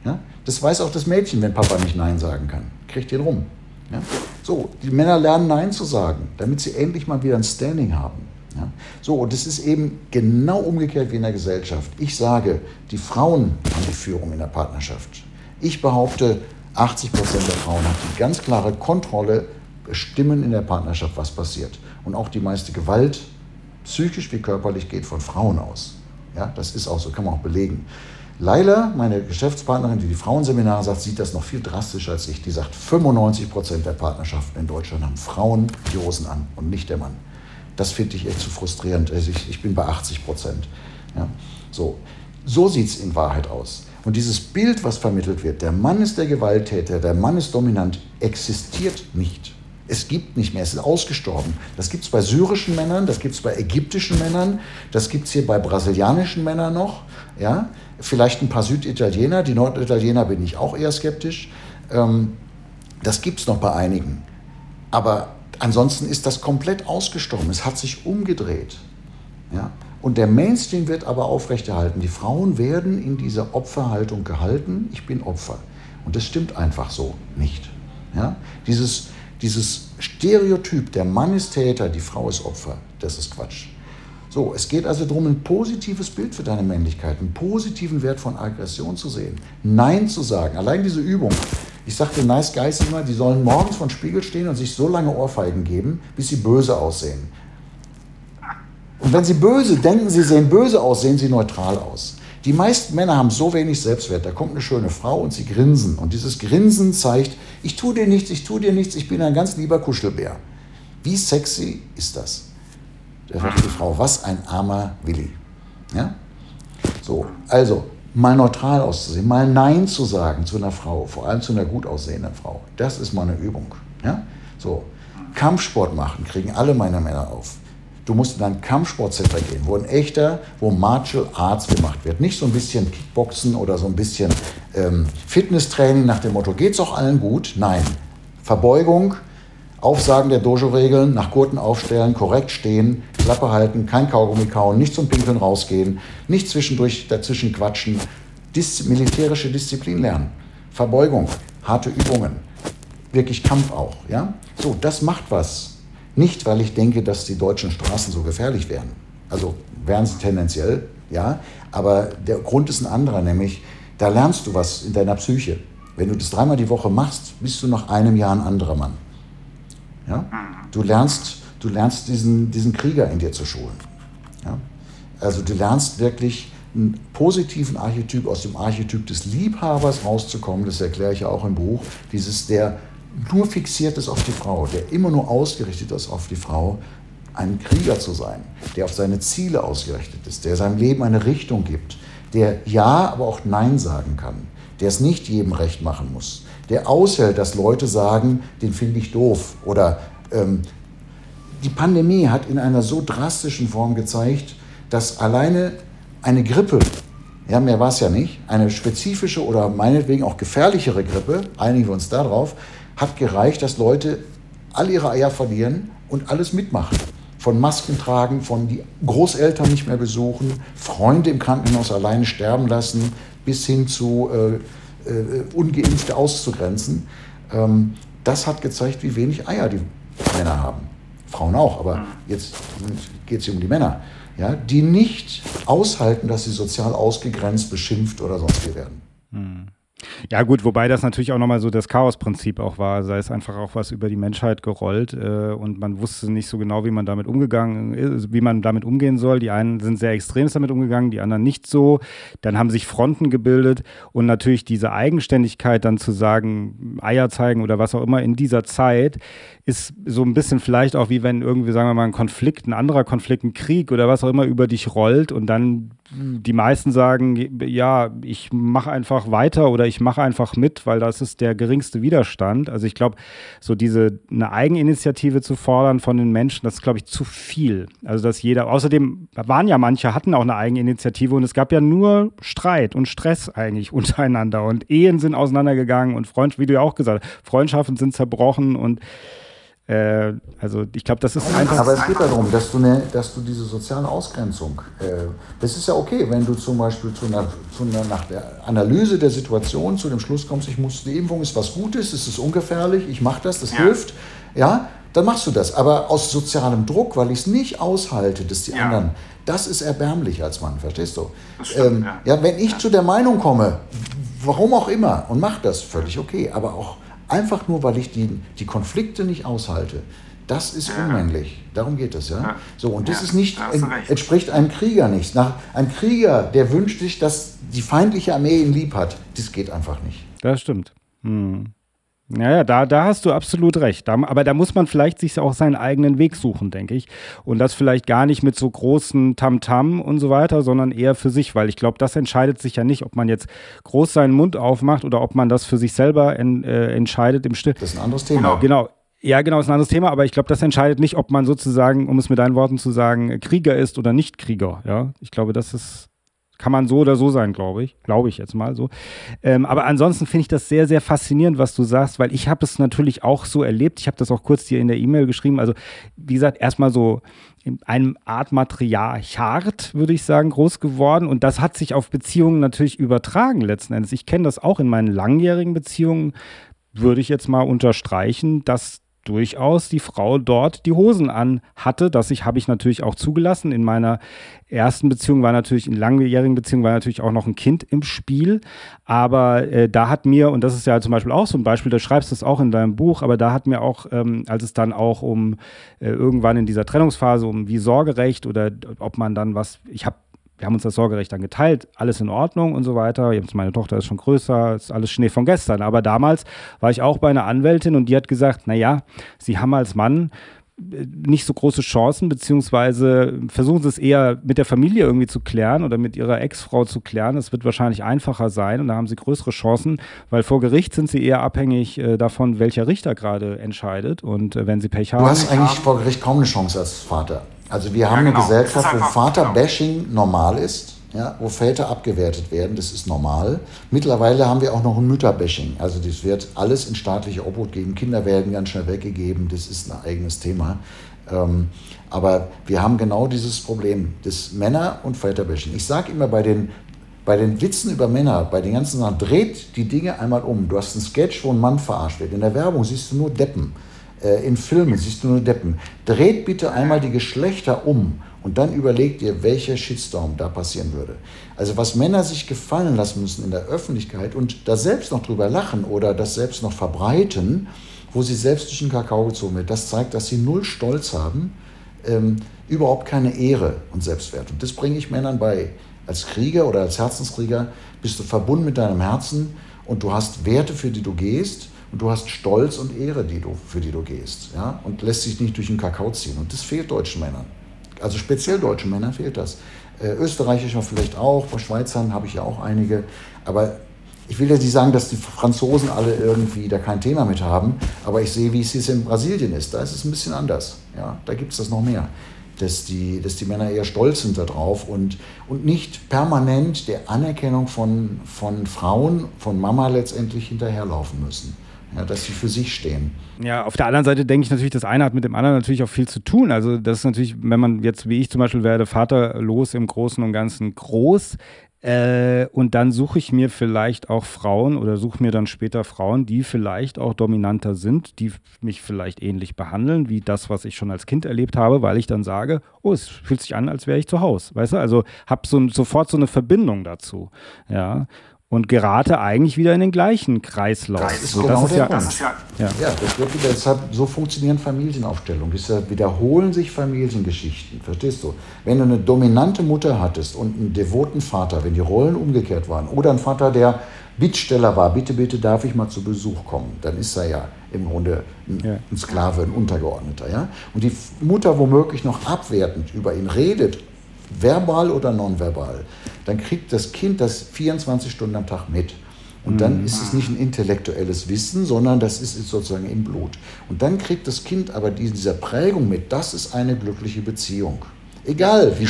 Ja? Das weiß auch das Mädchen, wenn Papa nicht Nein sagen kann. Kriegt ihn rum. Ja? So, die Männer lernen Nein zu sagen, damit sie endlich mal wieder ein Standing haben. Ja? So, und das ist eben genau umgekehrt wie in der Gesellschaft. Ich sage, die Frauen haben die Führung in der Partnerschaft. Ich behaupte, 80 Prozent der Frauen haben die ganz klare Kontrolle, bestimmen in der Partnerschaft, was passiert. Und auch die meiste Gewalt, psychisch wie körperlich, geht von Frauen aus. Ja, das ist auch so, kann man auch belegen. Laila, meine Geschäftspartnerin, die die Frauenseminare sagt, sieht das noch viel drastischer als ich. Die sagt, 95 Prozent der Partnerschaften in Deutschland haben Frauen die Hosen an und nicht der Mann. Das finde ich echt zu frustrierend. Also ich, ich bin bei 80 Prozent. Ja, so so sieht es in Wahrheit aus. Und dieses Bild, was vermittelt wird, der Mann ist der Gewalttäter, der Mann ist dominant, existiert nicht. Es gibt nicht mehr, es ist ausgestorben. Das gibt es bei syrischen Männern, das gibt es bei ägyptischen Männern, das gibt es hier bei brasilianischen Männern noch. Ja? Vielleicht ein paar Süditaliener, die Norditaliener bin ich auch eher skeptisch. Ähm, das gibt es noch bei einigen. Aber ansonsten ist das komplett ausgestorben. Es hat sich umgedreht. Ja? Und der Mainstream wird aber aufrechterhalten. Die Frauen werden in dieser Opferhaltung gehalten. Ich bin Opfer. Und das stimmt einfach so nicht. Ja? Dieses, dieses Stereotyp, der Mann ist Täter, die Frau ist Opfer, das ist Quatsch. So, es geht also darum, ein positives Bild für deine Männlichkeit, einen positiven Wert von Aggression zu sehen. Nein zu sagen. Allein diese Übung. Ich sage den Nice Guys immer, die sollen morgens vor dem Spiegel stehen und sich so lange Ohrfeigen geben, bis sie böse aussehen. Und wenn sie böse denken, sie sehen böse aus, sehen sie neutral aus. Die meisten Männer haben so wenig Selbstwert. Da kommt eine schöne Frau und sie grinsen. Und dieses Grinsen zeigt, ich tue dir nichts, ich tue dir nichts, ich bin ein ganz lieber Kuschelbär. Wie sexy ist das? Da sagt die Frau, was ein armer Willi. Ja? So, also mal neutral auszusehen, mal Nein zu sagen zu einer Frau, vor allem zu einer gut aussehenden Frau. Das ist mal eine Übung. Ja? So, Kampfsport machen, kriegen alle meine Männer auf. Du musst in ein Kampfsportcenter gehen, wo ein echter, wo Martial Arts gemacht wird. Nicht so ein bisschen Kickboxen oder so ein bisschen ähm, Fitnesstraining nach dem Motto, geht's auch allen gut? Nein. Verbeugung, Aufsagen der Dojo-Regeln, nach Gurten aufstellen, korrekt stehen, Klappe halten, kein Kaugummi kauen, nicht zum Pinkeln rausgehen, nicht zwischendurch dazwischen quatschen, Dis militärische Disziplin lernen, Verbeugung, harte Übungen, wirklich Kampf auch. Ja? So, das macht was nicht, weil ich denke, dass die deutschen Straßen so gefährlich wären. Also wären sie tendenziell, ja. Aber der Grund ist ein anderer, nämlich da lernst du was in deiner Psyche. Wenn du das dreimal die Woche machst, bist du nach einem Jahr ein anderer Mann. Ja? Du lernst, du lernst diesen, diesen Krieger in dir zu schulen. Ja? Also du lernst wirklich einen positiven Archetyp aus dem Archetyp des Liebhabers rauszukommen. Das erkläre ich ja auch im Buch. Dieses der nur fixiert ist auf die Frau, der immer nur ausgerichtet ist auf die Frau, ein Krieger zu sein, der auf seine Ziele ausgerichtet ist, der seinem Leben eine Richtung gibt, der Ja, aber auch Nein sagen kann, der es nicht jedem recht machen muss, der aushält, dass Leute sagen, den finde ich doof. Oder ähm, die Pandemie hat in einer so drastischen Form gezeigt, dass alleine eine Grippe, ja, mehr war es ja nicht, eine spezifische oder meinetwegen auch gefährlichere Grippe, einigen wir uns darauf, hat gereicht, dass Leute all ihre Eier verlieren und alles mitmachen. Von Masken tragen, von die Großeltern nicht mehr besuchen, Freunde im Krankenhaus alleine sterben lassen, bis hin zu äh, äh, Ungeimpfte auszugrenzen. Ähm, das hat gezeigt, wie wenig Eier die Männer haben. Frauen auch, aber jetzt geht es hier um die Männer, ja, die nicht aushalten, dass sie sozial ausgegrenzt, beschimpft oder sonst wie werden. Hm. Ja, gut, wobei das natürlich auch nochmal so das Chaos-Prinzip auch war. Sei es einfach auch was über die Menschheit gerollt äh, und man wusste nicht so genau, wie man damit umgegangen ist, wie man damit umgehen soll. Die einen sind sehr extrem damit umgegangen, die anderen nicht so. Dann haben sich Fronten gebildet und natürlich diese Eigenständigkeit dann zu sagen, Eier zeigen oder was auch immer in dieser Zeit ist so ein bisschen vielleicht auch wie wenn irgendwie, sagen wir mal, ein Konflikt, ein anderer Konflikt, ein Krieg oder was auch immer über dich rollt und dann die meisten sagen, ja, ich mache einfach weiter oder ich mache einfach mit, weil das ist der geringste Widerstand. Also ich glaube, so diese eine Eigeninitiative zu fordern von den Menschen, das ist, glaube ich, zu viel. Also dass jeder, außerdem waren ja manche, hatten auch eine Eigeninitiative und es gab ja nur Streit und Stress eigentlich untereinander und Ehen sind auseinandergegangen und Freund, wie du ja auch gesagt hast, Freundschaften sind zerbrochen und äh, also ich glaube, das ist einfach. Aber es geht darum, dass du, eine, dass du diese soziale Ausgrenzung, äh, das ist ja okay, wenn du zum Beispiel zu einer, zu einer, nach der Analyse der Situation zu dem Schluss kommst, ich muss, die Impfung ist was Gutes, es ist ungefährlich, ich mache das, das ja. hilft, ja, dann machst du das. Aber aus sozialem Druck, weil ich es nicht aushalte, dass die ja. anderen, das ist erbärmlich als Mann, verstehst du? Stimmt, ähm, ja. ja. wenn ich zu der Meinung komme, warum auch immer, und mach das, völlig okay, aber auch Einfach nur, weil ich die, die Konflikte nicht aushalte, Das ist ja. unmännlich. Darum geht es, ja? ja. So, und das ist nicht, entspricht einem Krieger nicht. Nach, ein Krieger, der wünscht sich, dass die feindliche Armee ihn lieb hat. Das geht einfach nicht. Das stimmt. Hm. Ja, da, da hast du absolut recht. Da, aber da muss man vielleicht sich auch seinen eigenen Weg suchen, denke ich. Und das vielleicht gar nicht mit so großen Tamtam -Tam und so weiter, sondern eher für sich, weil ich glaube, das entscheidet sich ja nicht, ob man jetzt groß seinen Mund aufmacht oder ob man das für sich selber en, äh, entscheidet im Stift. Das ist ein anderes Thema. Genau. genau. Ja, genau, ist ein anderes Thema, aber ich glaube, das entscheidet nicht, ob man sozusagen, um es mit deinen Worten zu sagen, Krieger ist oder nicht Krieger. Ja, ich glaube, das ist kann man so oder so sein, glaube ich. Glaube ich jetzt mal so. Ähm, aber ansonsten finde ich das sehr, sehr faszinierend, was du sagst, weil ich habe es natürlich auch so erlebt. Ich habe das auch kurz dir in der E-Mail geschrieben. Also, wie gesagt, erstmal so in einem Art Matriarchat, würde ich sagen, groß geworden. Und das hat sich auf Beziehungen natürlich übertragen letzten Endes. Ich kenne das auch in meinen langjährigen Beziehungen, würde ich jetzt mal unterstreichen, dass durchaus die Frau dort die Hosen an hatte. Das ich, habe ich natürlich auch zugelassen. In meiner ersten Beziehung war natürlich, in langjährigen Beziehungen war natürlich auch noch ein Kind im Spiel. Aber äh, da hat mir, und das ist ja zum Beispiel auch so ein Beispiel, da schreibst du es auch in deinem Buch, aber da hat mir auch, ähm, als es dann auch um äh, irgendwann in dieser Trennungsphase um wie Sorgerecht oder ob man dann was, ich habe wir haben uns das Sorgerecht dann geteilt, alles in Ordnung und so weiter. Jetzt meine Tochter ist schon größer, ist alles Schnee von gestern. Aber damals war ich auch bei einer Anwältin und die hat gesagt, naja, Sie haben als Mann äh, nicht so große Chancen, beziehungsweise versuchen sie es eher mit der Familie irgendwie zu klären oder mit ihrer Ex-Frau zu klären. Es wird wahrscheinlich einfacher sein und da haben sie größere Chancen, weil vor Gericht sind sie eher abhängig äh, davon, welcher Richter gerade entscheidet und äh, wenn sie Pech haben. Du hast eigentlich vor Gericht kaum eine Chance als Vater. Also wir haben ja, genau. eine Gesellschaft, wo Vaterbashing genau. normal ist, ja, wo Väter abgewertet werden, das ist normal. Mittlerweile haben wir auch noch ein Mütterbashing. Also das wird alles in staatliche Obhut geben. Kinder werden ganz schnell weggegeben, das ist ein eigenes Thema. Ähm, aber wir haben genau dieses Problem des Männer- und Väterbashing. Ich sage immer bei den, bei den Witzen über Männer, bei den ganzen Sachen, dreht die Dinge einmal um. Du hast einen Sketch, wo ein Mann verarscht wird. In der Werbung siehst du nur Deppen. Äh, in Filmen siehst du nur Deppen. Dreht bitte einmal die Geschlechter um und dann überlegt ihr, welcher Shitstorm da passieren würde. Also was Männer sich gefallen lassen müssen in der Öffentlichkeit und da selbst noch drüber lachen oder das selbst noch verbreiten, wo sie selbst durch den Kakao gezogen wird, das zeigt, dass sie null Stolz haben, ähm, überhaupt keine Ehre und Selbstwert. Und das bringe ich Männern bei. Als Krieger oder als Herzenskrieger bist du verbunden mit deinem Herzen und du hast Werte, für die du gehst und du hast Stolz und Ehre, die du, für die du gehst. Ja? Und lässt sich nicht durch den Kakao ziehen. Und das fehlt deutschen Männern. Also speziell deutschen Männern fehlt das. Äh, Österreicher vielleicht auch, bei Schweizern habe ich ja auch einige. Aber ich will ja nicht sagen, dass die Franzosen alle irgendwie da kein Thema mit haben, aber ich sehe, wie es jetzt in Brasilien ist. Da ist es ein bisschen anders. Ja? Da gibt es das noch mehr. Dass die, dass die Männer eher stolz sind darauf und, und nicht permanent der Anerkennung von, von Frauen, von Mama letztendlich hinterherlaufen müssen ja, dass sie für sich stehen. Ja, auf der anderen Seite denke ich natürlich, das eine hat mit dem anderen natürlich auch viel zu tun. Also das ist natürlich, wenn man jetzt, wie ich zum Beispiel werde, vaterlos im Großen und Ganzen groß, äh, und dann suche ich mir vielleicht auch Frauen oder suche mir dann später Frauen, die vielleicht auch dominanter sind, die mich vielleicht ähnlich behandeln wie das, was ich schon als Kind erlebt habe, weil ich dann sage, oh, es fühlt sich an, als wäre ich zu Hause. Weißt du, also habe so, sofort so eine Verbindung dazu. Ja und gerate eigentlich wieder in den gleichen Kreislauf. Das ist so, genau das ist der ja, Punkt. Ja, ja. ja, das wird wieder, deshalb, so funktionieren Familienaufstellungen. Deshalb wiederholen sich Familiengeschichten, verstehst du? Wenn du eine dominante Mutter hattest und einen devoten Vater, wenn die Rollen umgekehrt waren, oder ein Vater, der Bittsteller war, bitte, bitte darf ich mal zu Besuch kommen, dann ist er ja im Grunde ein, ja. ein Sklave, ein Untergeordneter. Ja? Und die Mutter womöglich noch abwertend über ihn redet verbal oder nonverbal, dann kriegt das Kind das 24 Stunden am Tag mit. Und dann mhm. ist es nicht ein intellektuelles Wissen, sondern das ist sozusagen im Blut. Und dann kriegt das Kind aber diese Prägung mit, das ist eine glückliche Beziehung. Egal, wie,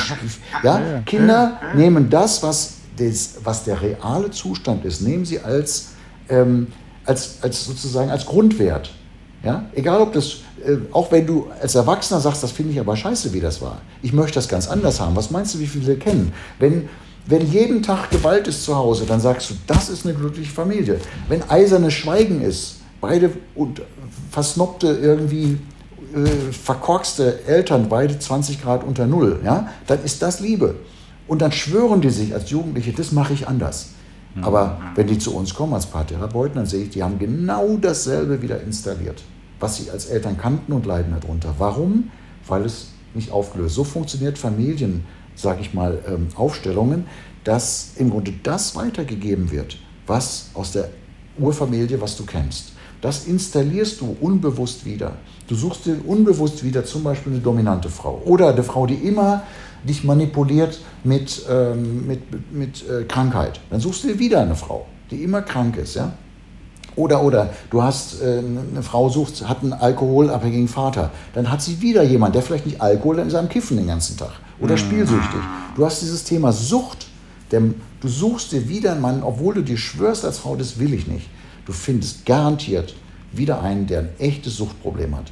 ja, Kinder nehmen das, was, das, was der reale Zustand ist, nehmen sie als, ähm, als, als sozusagen als Grundwert. Ja? Egal, ob das, äh, auch wenn du als Erwachsener sagst, das finde ich aber scheiße, wie das war. Ich möchte das ganz anders haben. Was meinst du, wie viele kennen? Wenn, wenn jeden Tag Gewalt ist zu Hause, dann sagst du, das ist eine glückliche Familie. Wenn eisernes Schweigen ist, beide und versnobte irgendwie äh, verkorkste Eltern, beide 20 Grad unter Null, ja, dann ist das Liebe. Und dann schwören die sich als Jugendliche, das mache ich anders. Aber wenn die zu uns kommen als Paartherapeuten, dann sehe ich, die haben genau dasselbe wieder installiert was sie als Eltern kannten und leiden darunter. Warum? Weil es nicht aufgelöst. So funktioniert Familien, sage ich mal, ähm, Aufstellungen, dass im Grunde das weitergegeben wird, was aus der Urfamilie, was du kennst. Das installierst du unbewusst wieder. Du suchst dir unbewusst wieder zum Beispiel eine dominante Frau oder eine Frau, die immer dich manipuliert mit, ähm, mit, mit äh, Krankheit. Dann suchst du dir wieder eine Frau, die immer krank ist. Ja? Oder, oder, du hast äh, eine Frau sucht, hat einen alkoholabhängigen Vater. Dann hat sie wieder jemand, der vielleicht nicht Alkohol, er am Kiffen den ganzen Tag. Oder mhm. spielsüchtig. Du hast dieses Thema Sucht. Denn du suchst dir wieder einen Mann, obwohl du dir schwörst als Frau, das will ich nicht. Du findest garantiert wieder einen, der ein echtes Suchtproblem hat.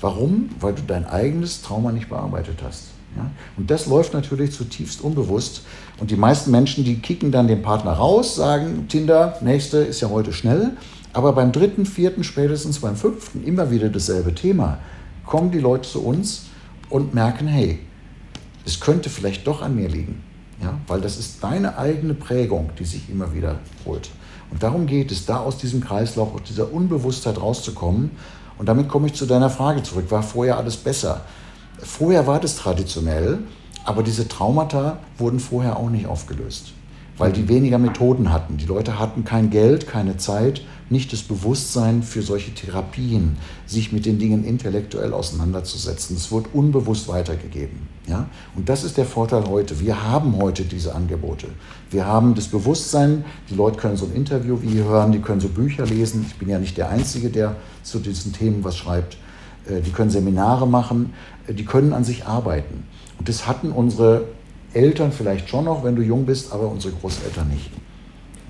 Warum? Weil du dein eigenes Trauma nicht bearbeitet hast. Ja? Und das läuft natürlich zutiefst unbewusst. Und die meisten Menschen, die kicken dann den Partner raus, sagen, Tinder, nächste ist ja heute schnell. Aber beim dritten, vierten, spätestens beim fünften immer wieder dasselbe Thema. Kommen die Leute zu uns und merken, hey, es könnte vielleicht doch an mir liegen. Ja? Weil das ist deine eigene Prägung, die sich immer wieder holt. Und darum geht es, da aus diesem Kreislauf, aus dieser Unbewusstheit rauszukommen. Und damit komme ich zu deiner Frage zurück. War vorher alles besser? Vorher war das traditionell, aber diese Traumata wurden vorher auch nicht aufgelöst weil die weniger Methoden hatten. Die Leute hatten kein Geld, keine Zeit, nicht das Bewusstsein für solche Therapien, sich mit den Dingen intellektuell auseinanderzusetzen. Es wird unbewusst weitergegeben. Ja? Und das ist der Vorteil heute. Wir haben heute diese Angebote. Wir haben das Bewusstsein, die Leute können so ein Interview wie hier hören, die können so Bücher lesen. Ich bin ja nicht der Einzige, der zu diesen Themen was schreibt. Äh, die können Seminare machen, äh, die können an sich arbeiten. Und das hatten unsere Eltern vielleicht schon noch, wenn du jung bist, aber unsere Großeltern nicht.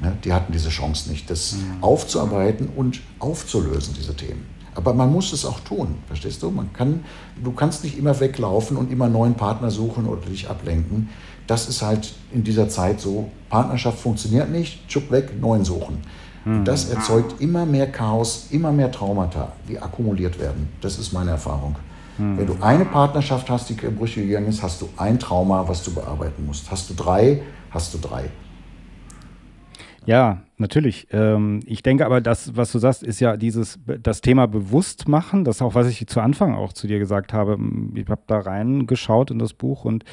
Ja, die hatten diese Chance nicht, das mhm. aufzuarbeiten und aufzulösen, diese Themen. Aber man muss es auch tun, verstehst du? Man kann, du kannst nicht immer weglaufen und immer neuen Partner suchen oder dich ablenken. Das ist halt in dieser Zeit so. Partnerschaft funktioniert nicht, tschupp weg, neuen suchen. Mhm. Das erzeugt immer mehr Chaos, immer mehr Traumata, die akkumuliert werden. Das ist meine Erfahrung. Mhm. Wenn du eine Partnerschaft hast, die in Brüche gegangen ist, hast du ein Trauma, was du bearbeiten musst. Hast du drei, hast du drei. Ja, natürlich. Ähm, ich denke aber, das, was du sagst, ist ja dieses, das Thema Bewusstmachen, das ist auch, was ich zu Anfang auch zu dir gesagt habe. Ich habe da reingeschaut in das Buch und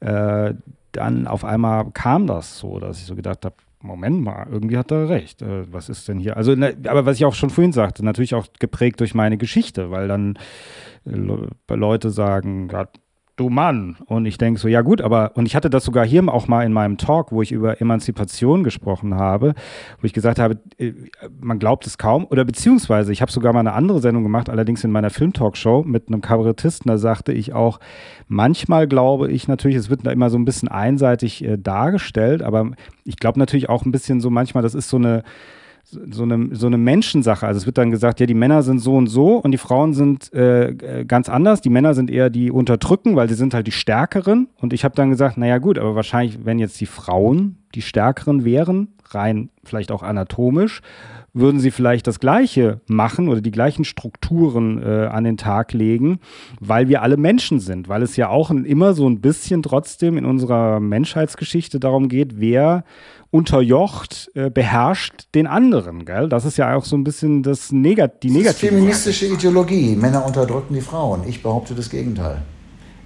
äh, dann auf einmal kam das so, dass ich so gedacht habe, Moment mal, irgendwie hat er recht. Äh, was ist denn hier? Also, ne, aber was ich auch schon vorhin sagte, natürlich auch geprägt durch meine Geschichte, weil dann äh, Leute sagen, ja, du Mann. Und ich denke so, ja gut, aber, und ich hatte das sogar hier auch mal in meinem Talk, wo ich über Emanzipation gesprochen habe, wo ich gesagt habe, äh, man glaubt es kaum, oder beziehungsweise, ich habe sogar mal eine andere Sendung gemacht, allerdings in meiner Film-Talkshow mit einem Kabarettisten, da sagte ich auch, manchmal glaube ich natürlich, es wird da immer so ein bisschen einseitig äh, dargestellt, aber ich glaube natürlich auch ein bisschen so manchmal, das ist so eine, so eine, so eine Menschensache. Also es wird dann gesagt, ja, die Männer sind so und so und die Frauen sind äh, ganz anders. Die Männer sind eher die unterdrücken, weil sie sind halt die Stärkeren. Und ich habe dann gesagt, naja gut, aber wahrscheinlich, wenn jetzt die Frauen die Stärkeren wären, rein vielleicht auch anatomisch, würden sie vielleicht das Gleiche machen oder die gleichen Strukturen äh, an den Tag legen, weil wir alle Menschen sind, weil es ja auch immer so ein bisschen trotzdem in unserer Menschheitsgeschichte darum geht, wer unterjocht, äh, beherrscht den anderen. Gell? Das ist ja auch so ein bisschen das Negat die negative. Das ist feministische Ideologie. Männer unterdrücken die Frauen. Ich behaupte das Gegenteil.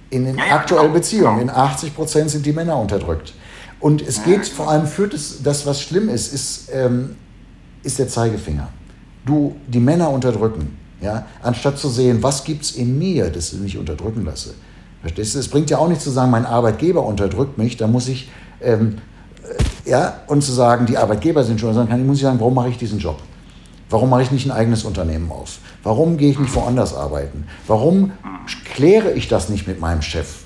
In den aktuellen Beziehungen, in 80 Prozent sind die Männer unterdrückt. Und es geht vor allem für das, das was schlimm ist, ist, ähm, ist der Zeigefinger. Du, die Männer unterdrücken, ja, anstatt zu sehen, was gibt es in mir, das ich mich unterdrücken lasse. Verstehst du? Es bringt ja auch nicht zu sagen, mein Arbeitgeber unterdrückt mich, da muss ich ähm, ja, und zu sagen, die Arbeitgeber sind schon, sondern kann, muss ich sagen, warum mache ich diesen Job? Warum mache ich nicht ein eigenes Unternehmen auf? Warum gehe ich nicht woanders arbeiten? Warum kläre ich das nicht mit meinem Chef?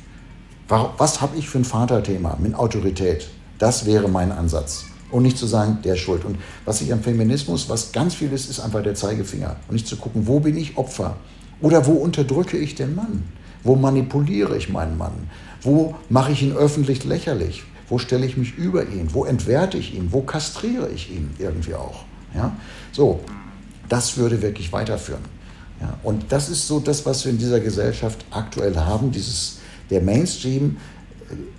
Was habe ich für ein Vaterthema mit Autorität? Das wäre mein Ansatz. Und nicht zu sagen, der ist schuld. Und was ich am Feminismus, was ganz viel ist, ist einfach der Zeigefinger. Und nicht zu gucken, wo bin ich Opfer? Oder wo unterdrücke ich den Mann? Wo manipuliere ich meinen Mann? Wo mache ich ihn öffentlich lächerlich? Wo stelle ich mich über ihn? Wo entwerte ich ihn? Wo kastriere ich ihn irgendwie auch? Ja? So, das würde wirklich weiterführen. Ja? Und das ist so das, was wir in dieser Gesellschaft aktuell haben. Dieses, der Mainstream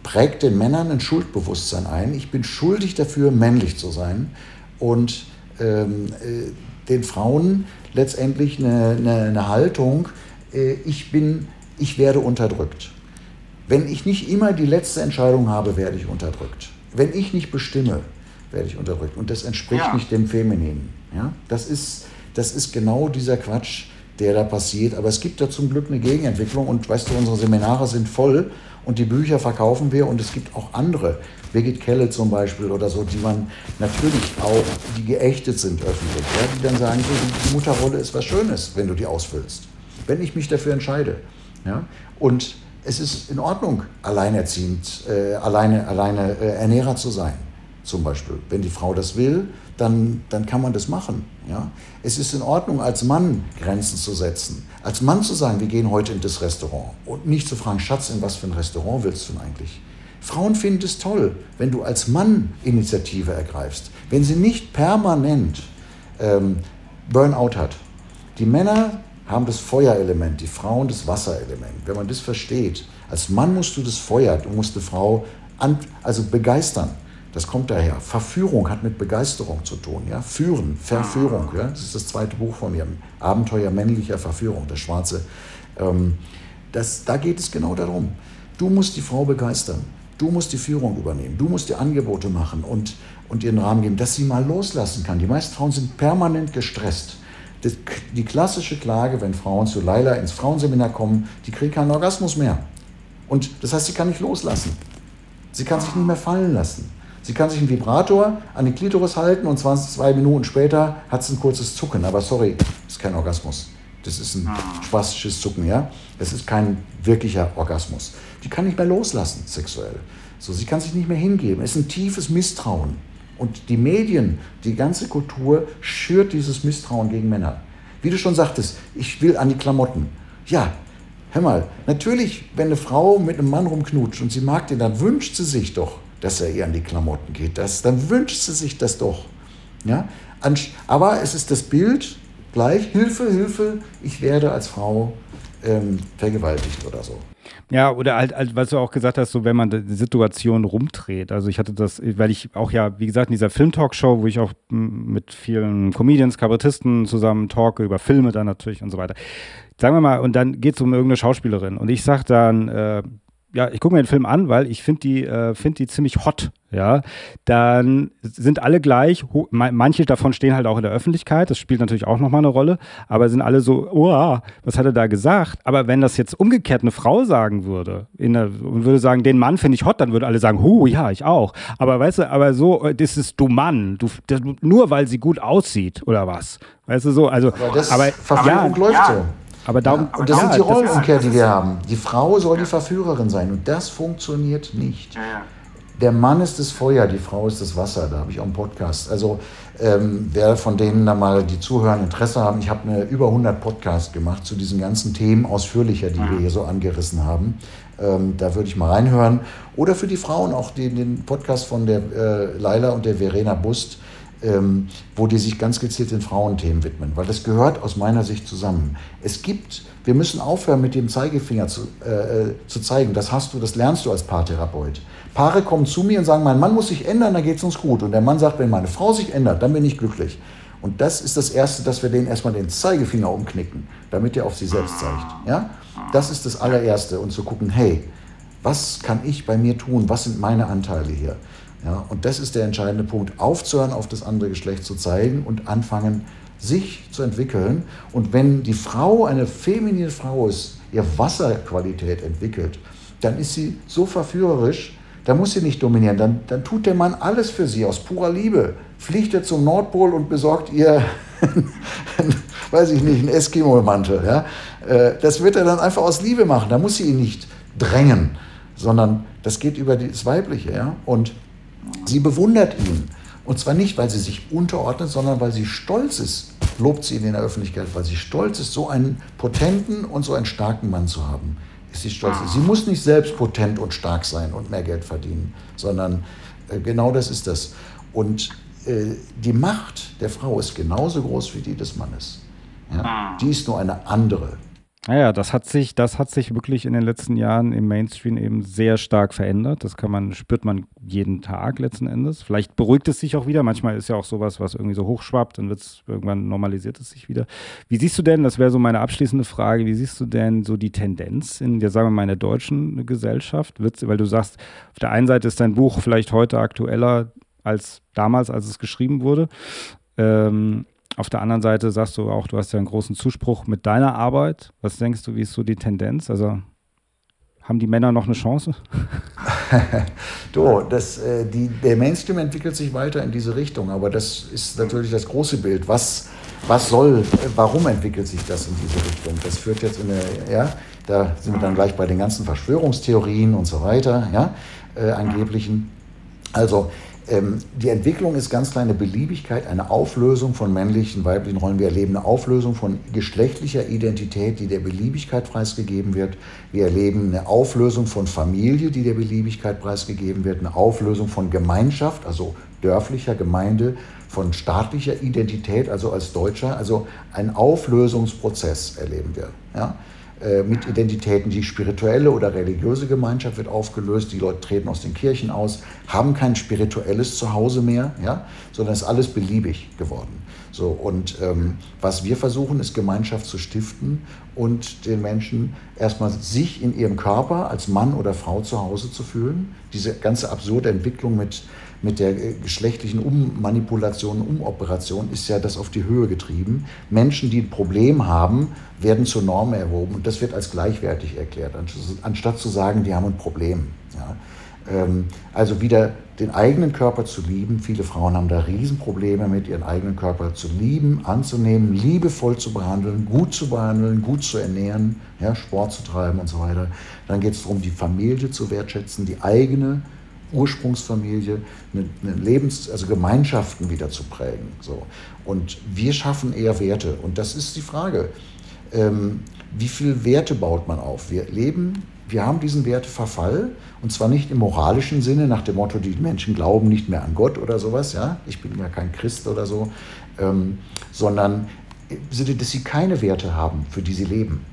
prägt den Männern ein Schuldbewusstsein ein. Ich bin schuldig dafür, männlich zu sein. Und ähm, äh, den Frauen letztendlich eine, eine, eine Haltung, äh, ich bin, ich werde unterdrückt. Wenn ich nicht immer die letzte Entscheidung habe, werde ich unterdrückt. Wenn ich nicht bestimme, werde ich unterdrückt. Und das entspricht ja. nicht dem Femininen. Ja? Das, ist, das ist genau dieser Quatsch, der da passiert. Aber es gibt da zum Glück eine Gegenentwicklung. Und weißt du, unsere Seminare sind voll und die Bücher verkaufen wir. Und es gibt auch andere, Birgit Kelle zum Beispiel oder so, die man natürlich auch, die geächtet sind öffentlich, ja? die dann sagen, so, die Mutterrolle ist was Schönes, wenn du die ausfüllst. Wenn ich mich dafür entscheide. Ja? Und es ist in Ordnung, alleinerziehend, äh, alleine, alleine äh, Ernährer zu sein, zum Beispiel. Wenn die Frau das will, dann, dann kann man das machen. Ja? Es ist in Ordnung, als Mann Grenzen zu setzen. Als Mann zu sagen, wir gehen heute in das Restaurant. Und nicht zu fragen, Schatz, in was für ein Restaurant willst du denn eigentlich? Frauen finden es toll, wenn du als Mann Initiative ergreifst. Wenn sie nicht permanent ähm, Burnout hat. Die Männer haben das Feuerelement, die Frauen das Wasserelement. Wenn man das versteht, als Mann musst du das Feuer, du musst eine Frau an, also begeistern. Das kommt daher. Verführung hat mit Begeisterung zu tun. Ja? Führen, Verführung. Ja? Das ist das zweite Buch von mir. Abenteuer männlicher Verführung, das schwarze. Ähm, das, da geht es genau darum. Du musst die Frau begeistern. Du musst die Führung übernehmen. Du musst die Angebote machen und, und ihren Rahmen geben, dass sie mal loslassen kann. Die meisten Frauen sind permanent gestresst. Das, die klassische Klage, wenn Frauen zu Laila ins Frauenseminar kommen, die kriegen keinen Orgasmus mehr. Und das heißt, sie kann nicht loslassen. Sie kann sich nicht mehr fallen lassen. Sie kann sich einen Vibrator an die Klitoris halten und 20, zwei Minuten später hat sie ein kurzes Zucken. Aber sorry, das ist kein Orgasmus. Das ist ein spastisches Zucken, ja. Das ist kein wirklicher Orgasmus. Die kann nicht mehr loslassen sexuell. So, sie kann sich nicht mehr hingeben. Es ist ein tiefes Misstrauen. Und die Medien, die ganze Kultur schürt dieses Misstrauen gegen Männer. Wie du schon sagtest, ich will an die Klamotten. Ja, hör mal, natürlich, wenn eine Frau mit einem Mann rumknutscht und sie mag den, dann wünscht sie sich doch, dass er ihr an die Klamotten geht. Das, dann wünscht sie sich das doch. Ja? Aber es ist das Bild gleich, Hilfe, Hilfe, ich werde als Frau ähm, vergewaltigt oder so. Ja, oder halt, halt, was du auch gesagt hast, so wenn man die Situation rumdreht. Also ich hatte das, weil ich auch ja, wie gesagt, in dieser Film-Talk-Show, wo ich auch mit vielen Comedians, Kabarettisten zusammen talke, über Filme dann natürlich und so weiter. Sagen wir mal, und dann geht es um irgendeine Schauspielerin. Und ich sag dann, äh, ja, ich gucke mir den Film an, weil ich finde die, äh, find die ziemlich hot, ja. Dann sind alle gleich, manche davon stehen halt auch in der Öffentlichkeit, das spielt natürlich auch nochmal eine Rolle, aber sind alle so, oh, was hat er da gesagt? Aber wenn das jetzt umgekehrt eine Frau sagen würde der, und würde sagen, den Mann finde ich hot, dann würden alle sagen, hu, ja, ich auch. Aber weißt du, aber so, das ist du Mann, du, das, nur weil sie gut aussieht oder was? Weißt du so, also, aber, das aber Verführung ja, läuft ja. Aber darum, ja, und das ja, sind die Rollenumkehr, die wir haben. Die Frau soll die Verführerin sein und das funktioniert nicht. Der Mann ist das Feuer, die Frau ist das Wasser. Da habe ich auch einen Podcast. Also ähm, wer von denen da mal die Zuhörer Interesse haben, ich habe eine über 100 Podcasts gemacht zu diesen ganzen Themen ausführlicher, die wir hier so angerissen haben. Ähm, da würde ich mal reinhören. Oder für die Frauen auch den, den Podcast von der äh, Laila und der Verena Bust ähm, wo die sich ganz gezielt den Frauenthemen widmen, weil das gehört aus meiner Sicht zusammen. Es gibt, wir müssen aufhören, mit dem Zeigefinger zu, äh, äh, zu zeigen. Das hast du, das lernst du als Paartherapeut. Paare kommen zu mir und sagen, mein Mann muss sich ändern, dann geht es uns gut. Und der Mann sagt, wenn meine Frau sich ändert, dann bin ich glücklich. Und das ist das Erste, dass wir denen erstmal den Zeigefinger umknicken, damit er auf sich selbst zeigt. Ja? Das ist das allererste. Und zu gucken, hey, was kann ich bei mir tun? Was sind meine Anteile hier? Ja, und das ist der entscheidende Punkt, aufzuhören, auf das andere Geschlecht zu zeigen und anfangen, sich zu entwickeln. Und wenn die Frau eine feminine Frau ist, ihr Wasserqualität entwickelt, dann ist sie so verführerisch, da muss sie nicht dominieren. Dann, dann tut der Mann alles für sie aus purer Liebe. Fliegt er zum Nordpol und besorgt ihr, weiß ich nicht, einen Eskimo-Mantel. Ja? Äh, das wird er dann einfach aus Liebe machen. Da muss sie ihn nicht drängen, sondern das geht über das Weibliche. Ja? Und Sie bewundert ihn. Und zwar nicht, weil sie sich unterordnet, sondern weil sie stolz ist. Lobt sie ihn in der Öffentlichkeit, weil sie stolz ist, so einen potenten und so einen starken Mann zu haben. Ist sie stolz. Sie muss nicht selbst potent und stark sein und mehr Geld verdienen, sondern äh, genau das ist das. Und äh, die Macht der Frau ist genauso groß wie die des Mannes. Ja? Die ist nur eine andere. Naja, das hat sich, das hat sich wirklich in den letzten Jahren im Mainstream eben sehr stark verändert. Das kann man, spürt man jeden Tag letzten Endes. Vielleicht beruhigt es sich auch wieder. Manchmal ist ja auch sowas, was irgendwie so hochschwappt, dann wird es irgendwann normalisiert es sich wieder. Wie siehst du denn, das wäre so meine abschließende Frage, wie siehst du denn so die Tendenz in der, sagen wir mal, in der deutschen Gesellschaft? Wird's, weil du sagst, auf der einen Seite ist dein Buch vielleicht heute aktueller als damals, als es geschrieben wurde. Ähm, auf der anderen Seite sagst du auch, du hast ja einen großen Zuspruch mit deiner Arbeit. Was denkst du, wie ist so die Tendenz? Also haben die Männer noch eine Chance? du, das, äh, die, der Mainstream entwickelt sich weiter in diese Richtung, aber das ist natürlich das große Bild. Was, was soll, warum entwickelt sich das in diese Richtung? Das führt jetzt in eine, ja, da sind wir dann gleich bei den ganzen Verschwörungstheorien und so weiter, ja, äh, angeblichen. Also ähm, die Entwicklung ist ganz kleine Beliebigkeit, eine Auflösung von männlichen, weiblichen Rollen. Wir erleben eine Auflösung von geschlechtlicher Identität, die der Beliebigkeit preisgegeben wird. Wir erleben eine Auflösung von Familie, die der Beliebigkeit preisgegeben wird. Eine Auflösung von Gemeinschaft, also dörflicher Gemeinde, von staatlicher Identität, also als Deutscher. Also ein Auflösungsprozess erleben wir. Ja? Äh, mit Identitäten. Die spirituelle oder religiöse Gemeinschaft wird aufgelöst, die Leute treten aus den Kirchen aus, haben kein spirituelles Zuhause mehr, ja, sondern ist alles beliebig geworden. So, und ähm, was wir versuchen, ist Gemeinschaft zu stiften und den Menschen erstmal sich in ihrem Körper als Mann oder Frau zu Hause zu fühlen. Diese ganze absurde Entwicklung mit mit der geschlechtlichen Ummanipulation, Umoperation ist ja das auf die Höhe getrieben. Menschen, die ein Problem haben, werden zur Norm erhoben und das wird als gleichwertig erklärt, anstatt zu sagen, die haben ein Problem. Ja. Ähm, also wieder den eigenen Körper zu lieben. Viele Frauen haben da Riesenprobleme mit, ihren eigenen Körper zu lieben, anzunehmen, liebevoll zu behandeln, gut zu behandeln, gut zu ernähren, ja, Sport zu treiben und so weiter. Dann geht es darum, die Familie zu wertschätzen, die eigene Ursprungsfamilie, eine, eine Lebens-, also Gemeinschaften wieder zu prägen. So. Und wir schaffen eher Werte. Und das ist die Frage. Ähm, wie viel Werte baut man auf? Wir leben, wir haben diesen Werteverfall und zwar nicht im moralischen Sinne, nach dem Motto, die Menschen glauben nicht mehr an Gott oder sowas, ja, ich bin ja kein Christ oder so, ähm, sondern im Sinne, dass sie keine Werte haben, für die sie leben.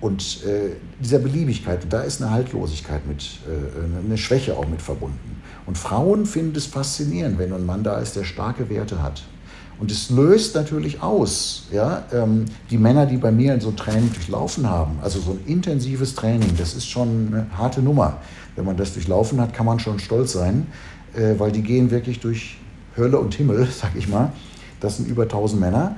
Und äh, dieser Beliebigkeit, da ist eine Haltlosigkeit mit, äh, eine Schwäche auch mit verbunden. Und Frauen finden es faszinierend, wenn ein Mann da ist, der starke Werte hat. Und es löst natürlich aus, ja, ähm, die Männer, die bei mir in so ein Training durchlaufen haben, also so ein intensives Training, das ist schon eine harte Nummer. Wenn man das durchlaufen hat, kann man schon stolz sein, äh, weil die gehen wirklich durch Hölle und Himmel, sag ich mal. Das sind über 1000 Männer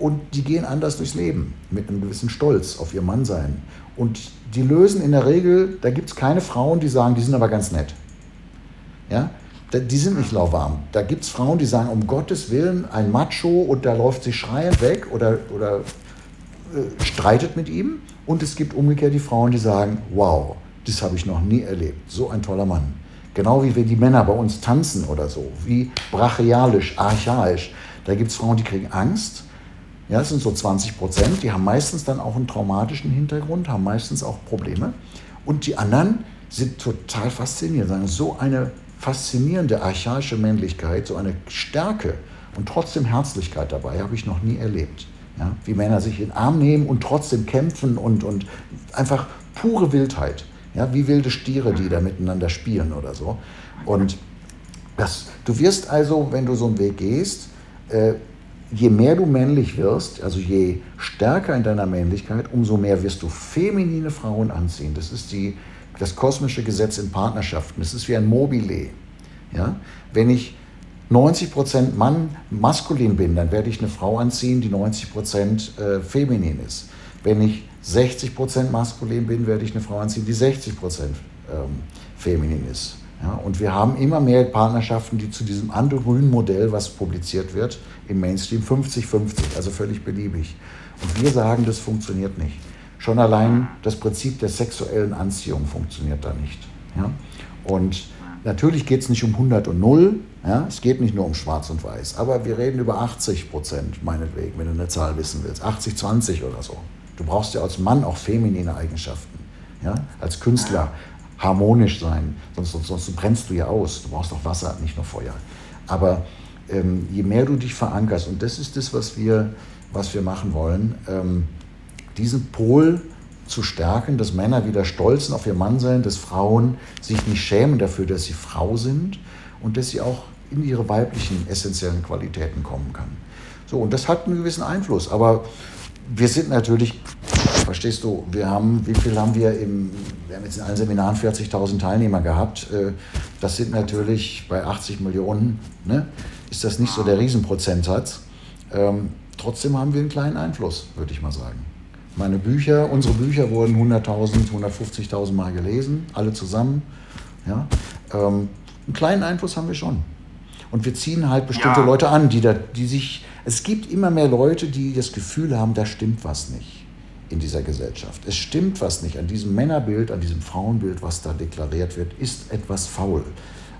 und die gehen anders durchs Leben mit einem gewissen Stolz auf ihr Mannsein. Und die lösen in der Regel, da gibt es keine Frauen, die sagen, die sind aber ganz nett. Ja? Die sind nicht lauwarm. Da gibt es Frauen, die sagen, um Gottes Willen, ein Macho und da läuft sie schreiend weg oder, oder äh, streitet mit ihm. Und es gibt umgekehrt die Frauen, die sagen, wow, das habe ich noch nie erlebt. So ein toller Mann. Genau wie wir die Männer bei uns tanzen oder so, wie brachialisch, archaisch. Da gibt es Frauen, die kriegen Angst ja, das sind so 20 Prozent. Die haben meistens dann auch einen traumatischen Hintergrund, haben meistens auch Probleme. Und die anderen sind total fasziniert, sagen, so eine faszinierende archaische Männlichkeit, so eine Stärke und trotzdem Herzlichkeit dabei habe ich noch nie erlebt. Ja, wie Männer sich in den Arm nehmen und trotzdem kämpfen und, und einfach pure Wildheit. Ja, wie wilde Stiere, die da miteinander spielen oder so. Und das, du wirst also, wenn du so einen Weg gehst, äh, je mehr du männlich wirst, also je stärker in deiner Männlichkeit, umso mehr wirst du feminine Frauen anziehen. Das ist die, das kosmische Gesetz in Partnerschaften. Das ist wie ein Mobile. Ja? Wenn ich 90% Mann maskulin bin, dann werde ich eine Frau anziehen, die 90% äh, feminin ist. Wenn ich 60% maskulin bin, werde ich eine Frau anziehen, die 60% ähm, feminin ist. Ja, und wir haben immer mehr Partnerschaften, die zu diesem androgynen Modell, was publiziert wird, im Mainstream 50-50, also völlig beliebig. Und wir sagen, das funktioniert nicht. Schon allein das Prinzip der sexuellen Anziehung funktioniert da nicht. Ja? Und natürlich geht es nicht um 100 und 0, ja? es geht nicht nur um Schwarz und Weiß, aber wir reden über 80 Prozent, meinetwegen, wenn du eine Zahl wissen willst, 80, 20 oder so. Du brauchst ja als Mann auch feminine Eigenschaften. Ja? Als Künstler harmonisch sein, sonst, sonst, sonst brennst du ja aus. Du brauchst auch Wasser, nicht nur Feuer. Aber ähm, je mehr du dich verankerst, und das ist das, was wir, was wir machen wollen, ähm, diesen Pol zu stärken, dass Männer wieder stolz auf ihr Mann sein, dass Frauen sich nicht schämen dafür, dass sie Frau sind und dass sie auch in ihre weiblichen essentiellen Qualitäten kommen kann. So, und das hat einen gewissen Einfluss. Aber wir sind natürlich, verstehst du, wir haben, wie viel haben wir im, wir haben jetzt in allen Seminaren 40.000 Teilnehmer gehabt. Äh, das sind natürlich bei 80 Millionen, ne, ist das nicht so der Riesenprozentsatz. Ähm, trotzdem haben wir einen kleinen Einfluss, würde ich mal sagen. Meine Bücher, unsere Bücher wurden 100.000, 150.000 Mal gelesen, alle zusammen. Ja? Ähm, einen kleinen Einfluss haben wir schon. Und wir ziehen halt bestimmte ja. Leute an, die, da, die sich. Es gibt immer mehr Leute, die das Gefühl haben, da stimmt was nicht in dieser Gesellschaft. Es stimmt was nicht. An diesem Männerbild, an diesem Frauenbild, was da deklariert wird, ist etwas faul.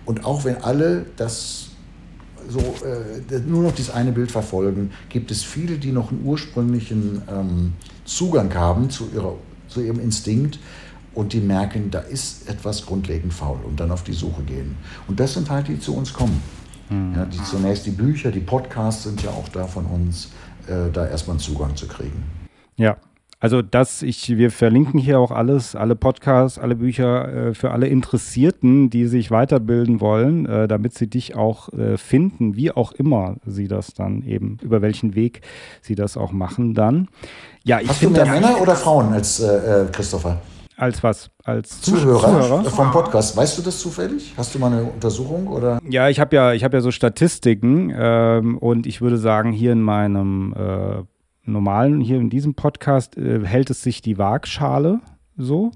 Und auch wenn alle das so äh, nur noch dieses eine Bild verfolgen, gibt es viele, die noch einen ursprünglichen ähm, Zugang haben zu, ihrer, zu ihrem Instinkt und die merken, da ist etwas grundlegend faul und dann auf die Suche gehen. Und das sind halt die, die zu uns kommen. Mhm. Ja, die zunächst die Bücher, die Podcasts sind ja auch da von uns, äh, da erstmal einen Zugang zu kriegen. Ja, also das, ich, wir verlinken hier auch alles, alle Podcasts, alle Bücher äh, für alle Interessierten, die sich weiterbilden wollen, äh, damit sie dich auch äh, finden, wie auch immer sie das dann eben, über welchen Weg sie das auch machen dann. Ja, ich Hast du mehr Männer oder Frauen als äh, äh, Christopher? Als was? Als Zuhörer, Zuhörer, vom Podcast. Weißt du das zufällig? Hast du mal eine Untersuchung oder? Ja, ich habe ja, ich habe ja so Statistiken ähm, und ich würde sagen, hier in meinem äh, normalen, hier in diesem Podcast äh, hält es sich die Waagschale so.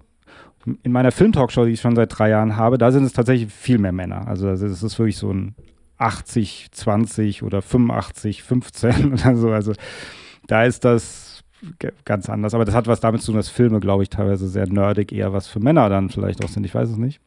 In meiner Filmtalkshow, die ich schon seit drei Jahren habe, da sind es tatsächlich viel mehr Männer. Also es ist wirklich so ein 80, 20 oder 85, 15 oder so. Also da ist das ganz anders. Aber das hat was damit zu tun, dass Filme, glaube ich, teilweise sehr nerdig eher was für Männer dann vielleicht auch sind. Ich weiß es nicht.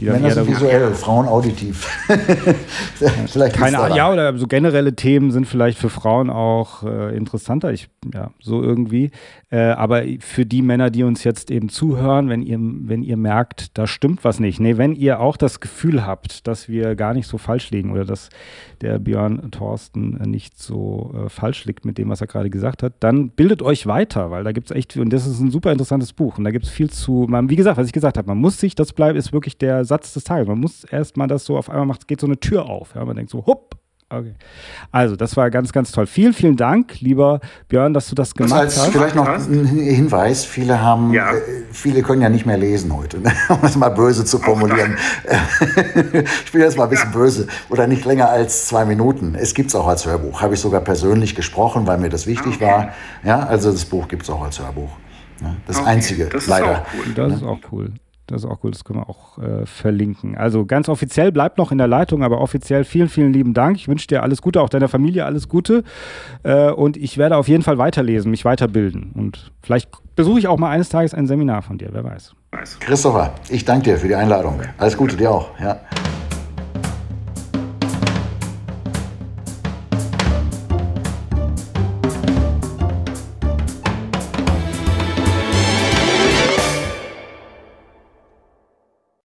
Die Männer sind visuell, Frauen auditiv. vielleicht Keine ja, oder so generelle Themen sind vielleicht für Frauen auch äh, interessanter. Ich, ja, so irgendwie. Äh, aber für die Männer, die uns jetzt eben zuhören, wenn ihr, wenn ihr merkt, da stimmt was nicht. Nee, wenn ihr auch das Gefühl habt, dass wir gar nicht so falsch liegen oder dass der Björn Thorsten nicht so äh, falsch liegt mit dem, was er gerade gesagt hat, dann bildet euch weiter, weil da gibt es echt, und das ist ein super interessantes Buch und da gibt es viel zu, man, wie gesagt, was ich gesagt habe, man muss sich, das bleibt, ist wirklich der Satz des Tages, man muss erstmal das so auf einmal macht, geht so eine Tür auf. Ja, man denkt so, hupp, Okay. Also, das war ganz, ganz toll. Vielen, vielen Dank, lieber Björn, dass du das gemacht das heißt, hast. Vielleicht noch ein Hinweis: Viele haben, ja. äh, viele können ja nicht mehr lesen heute, ne? um es mal böse zu formulieren. ich bin jetzt mal ein bisschen ja. böse oder nicht länger als zwei Minuten. Es gibt es auch als Hörbuch. Habe ich sogar persönlich gesprochen, weil mir das wichtig okay. war. Ja, also das Buch gibt es auch als Hörbuch. Ne? Das okay. einzige, das leider. Cool. Das ne? ist auch cool. Das ist auch cool, das können wir auch äh, verlinken. Also ganz offiziell bleibt noch in der Leitung, aber offiziell vielen, vielen lieben Dank. Ich wünsche dir alles Gute, auch deiner Familie alles Gute. Äh, und ich werde auf jeden Fall weiterlesen, mich weiterbilden. Und vielleicht besuche ich auch mal eines Tages ein Seminar von dir, wer weiß. Christopher, ich danke dir für die Einladung. Alles Gute dir auch. Ja.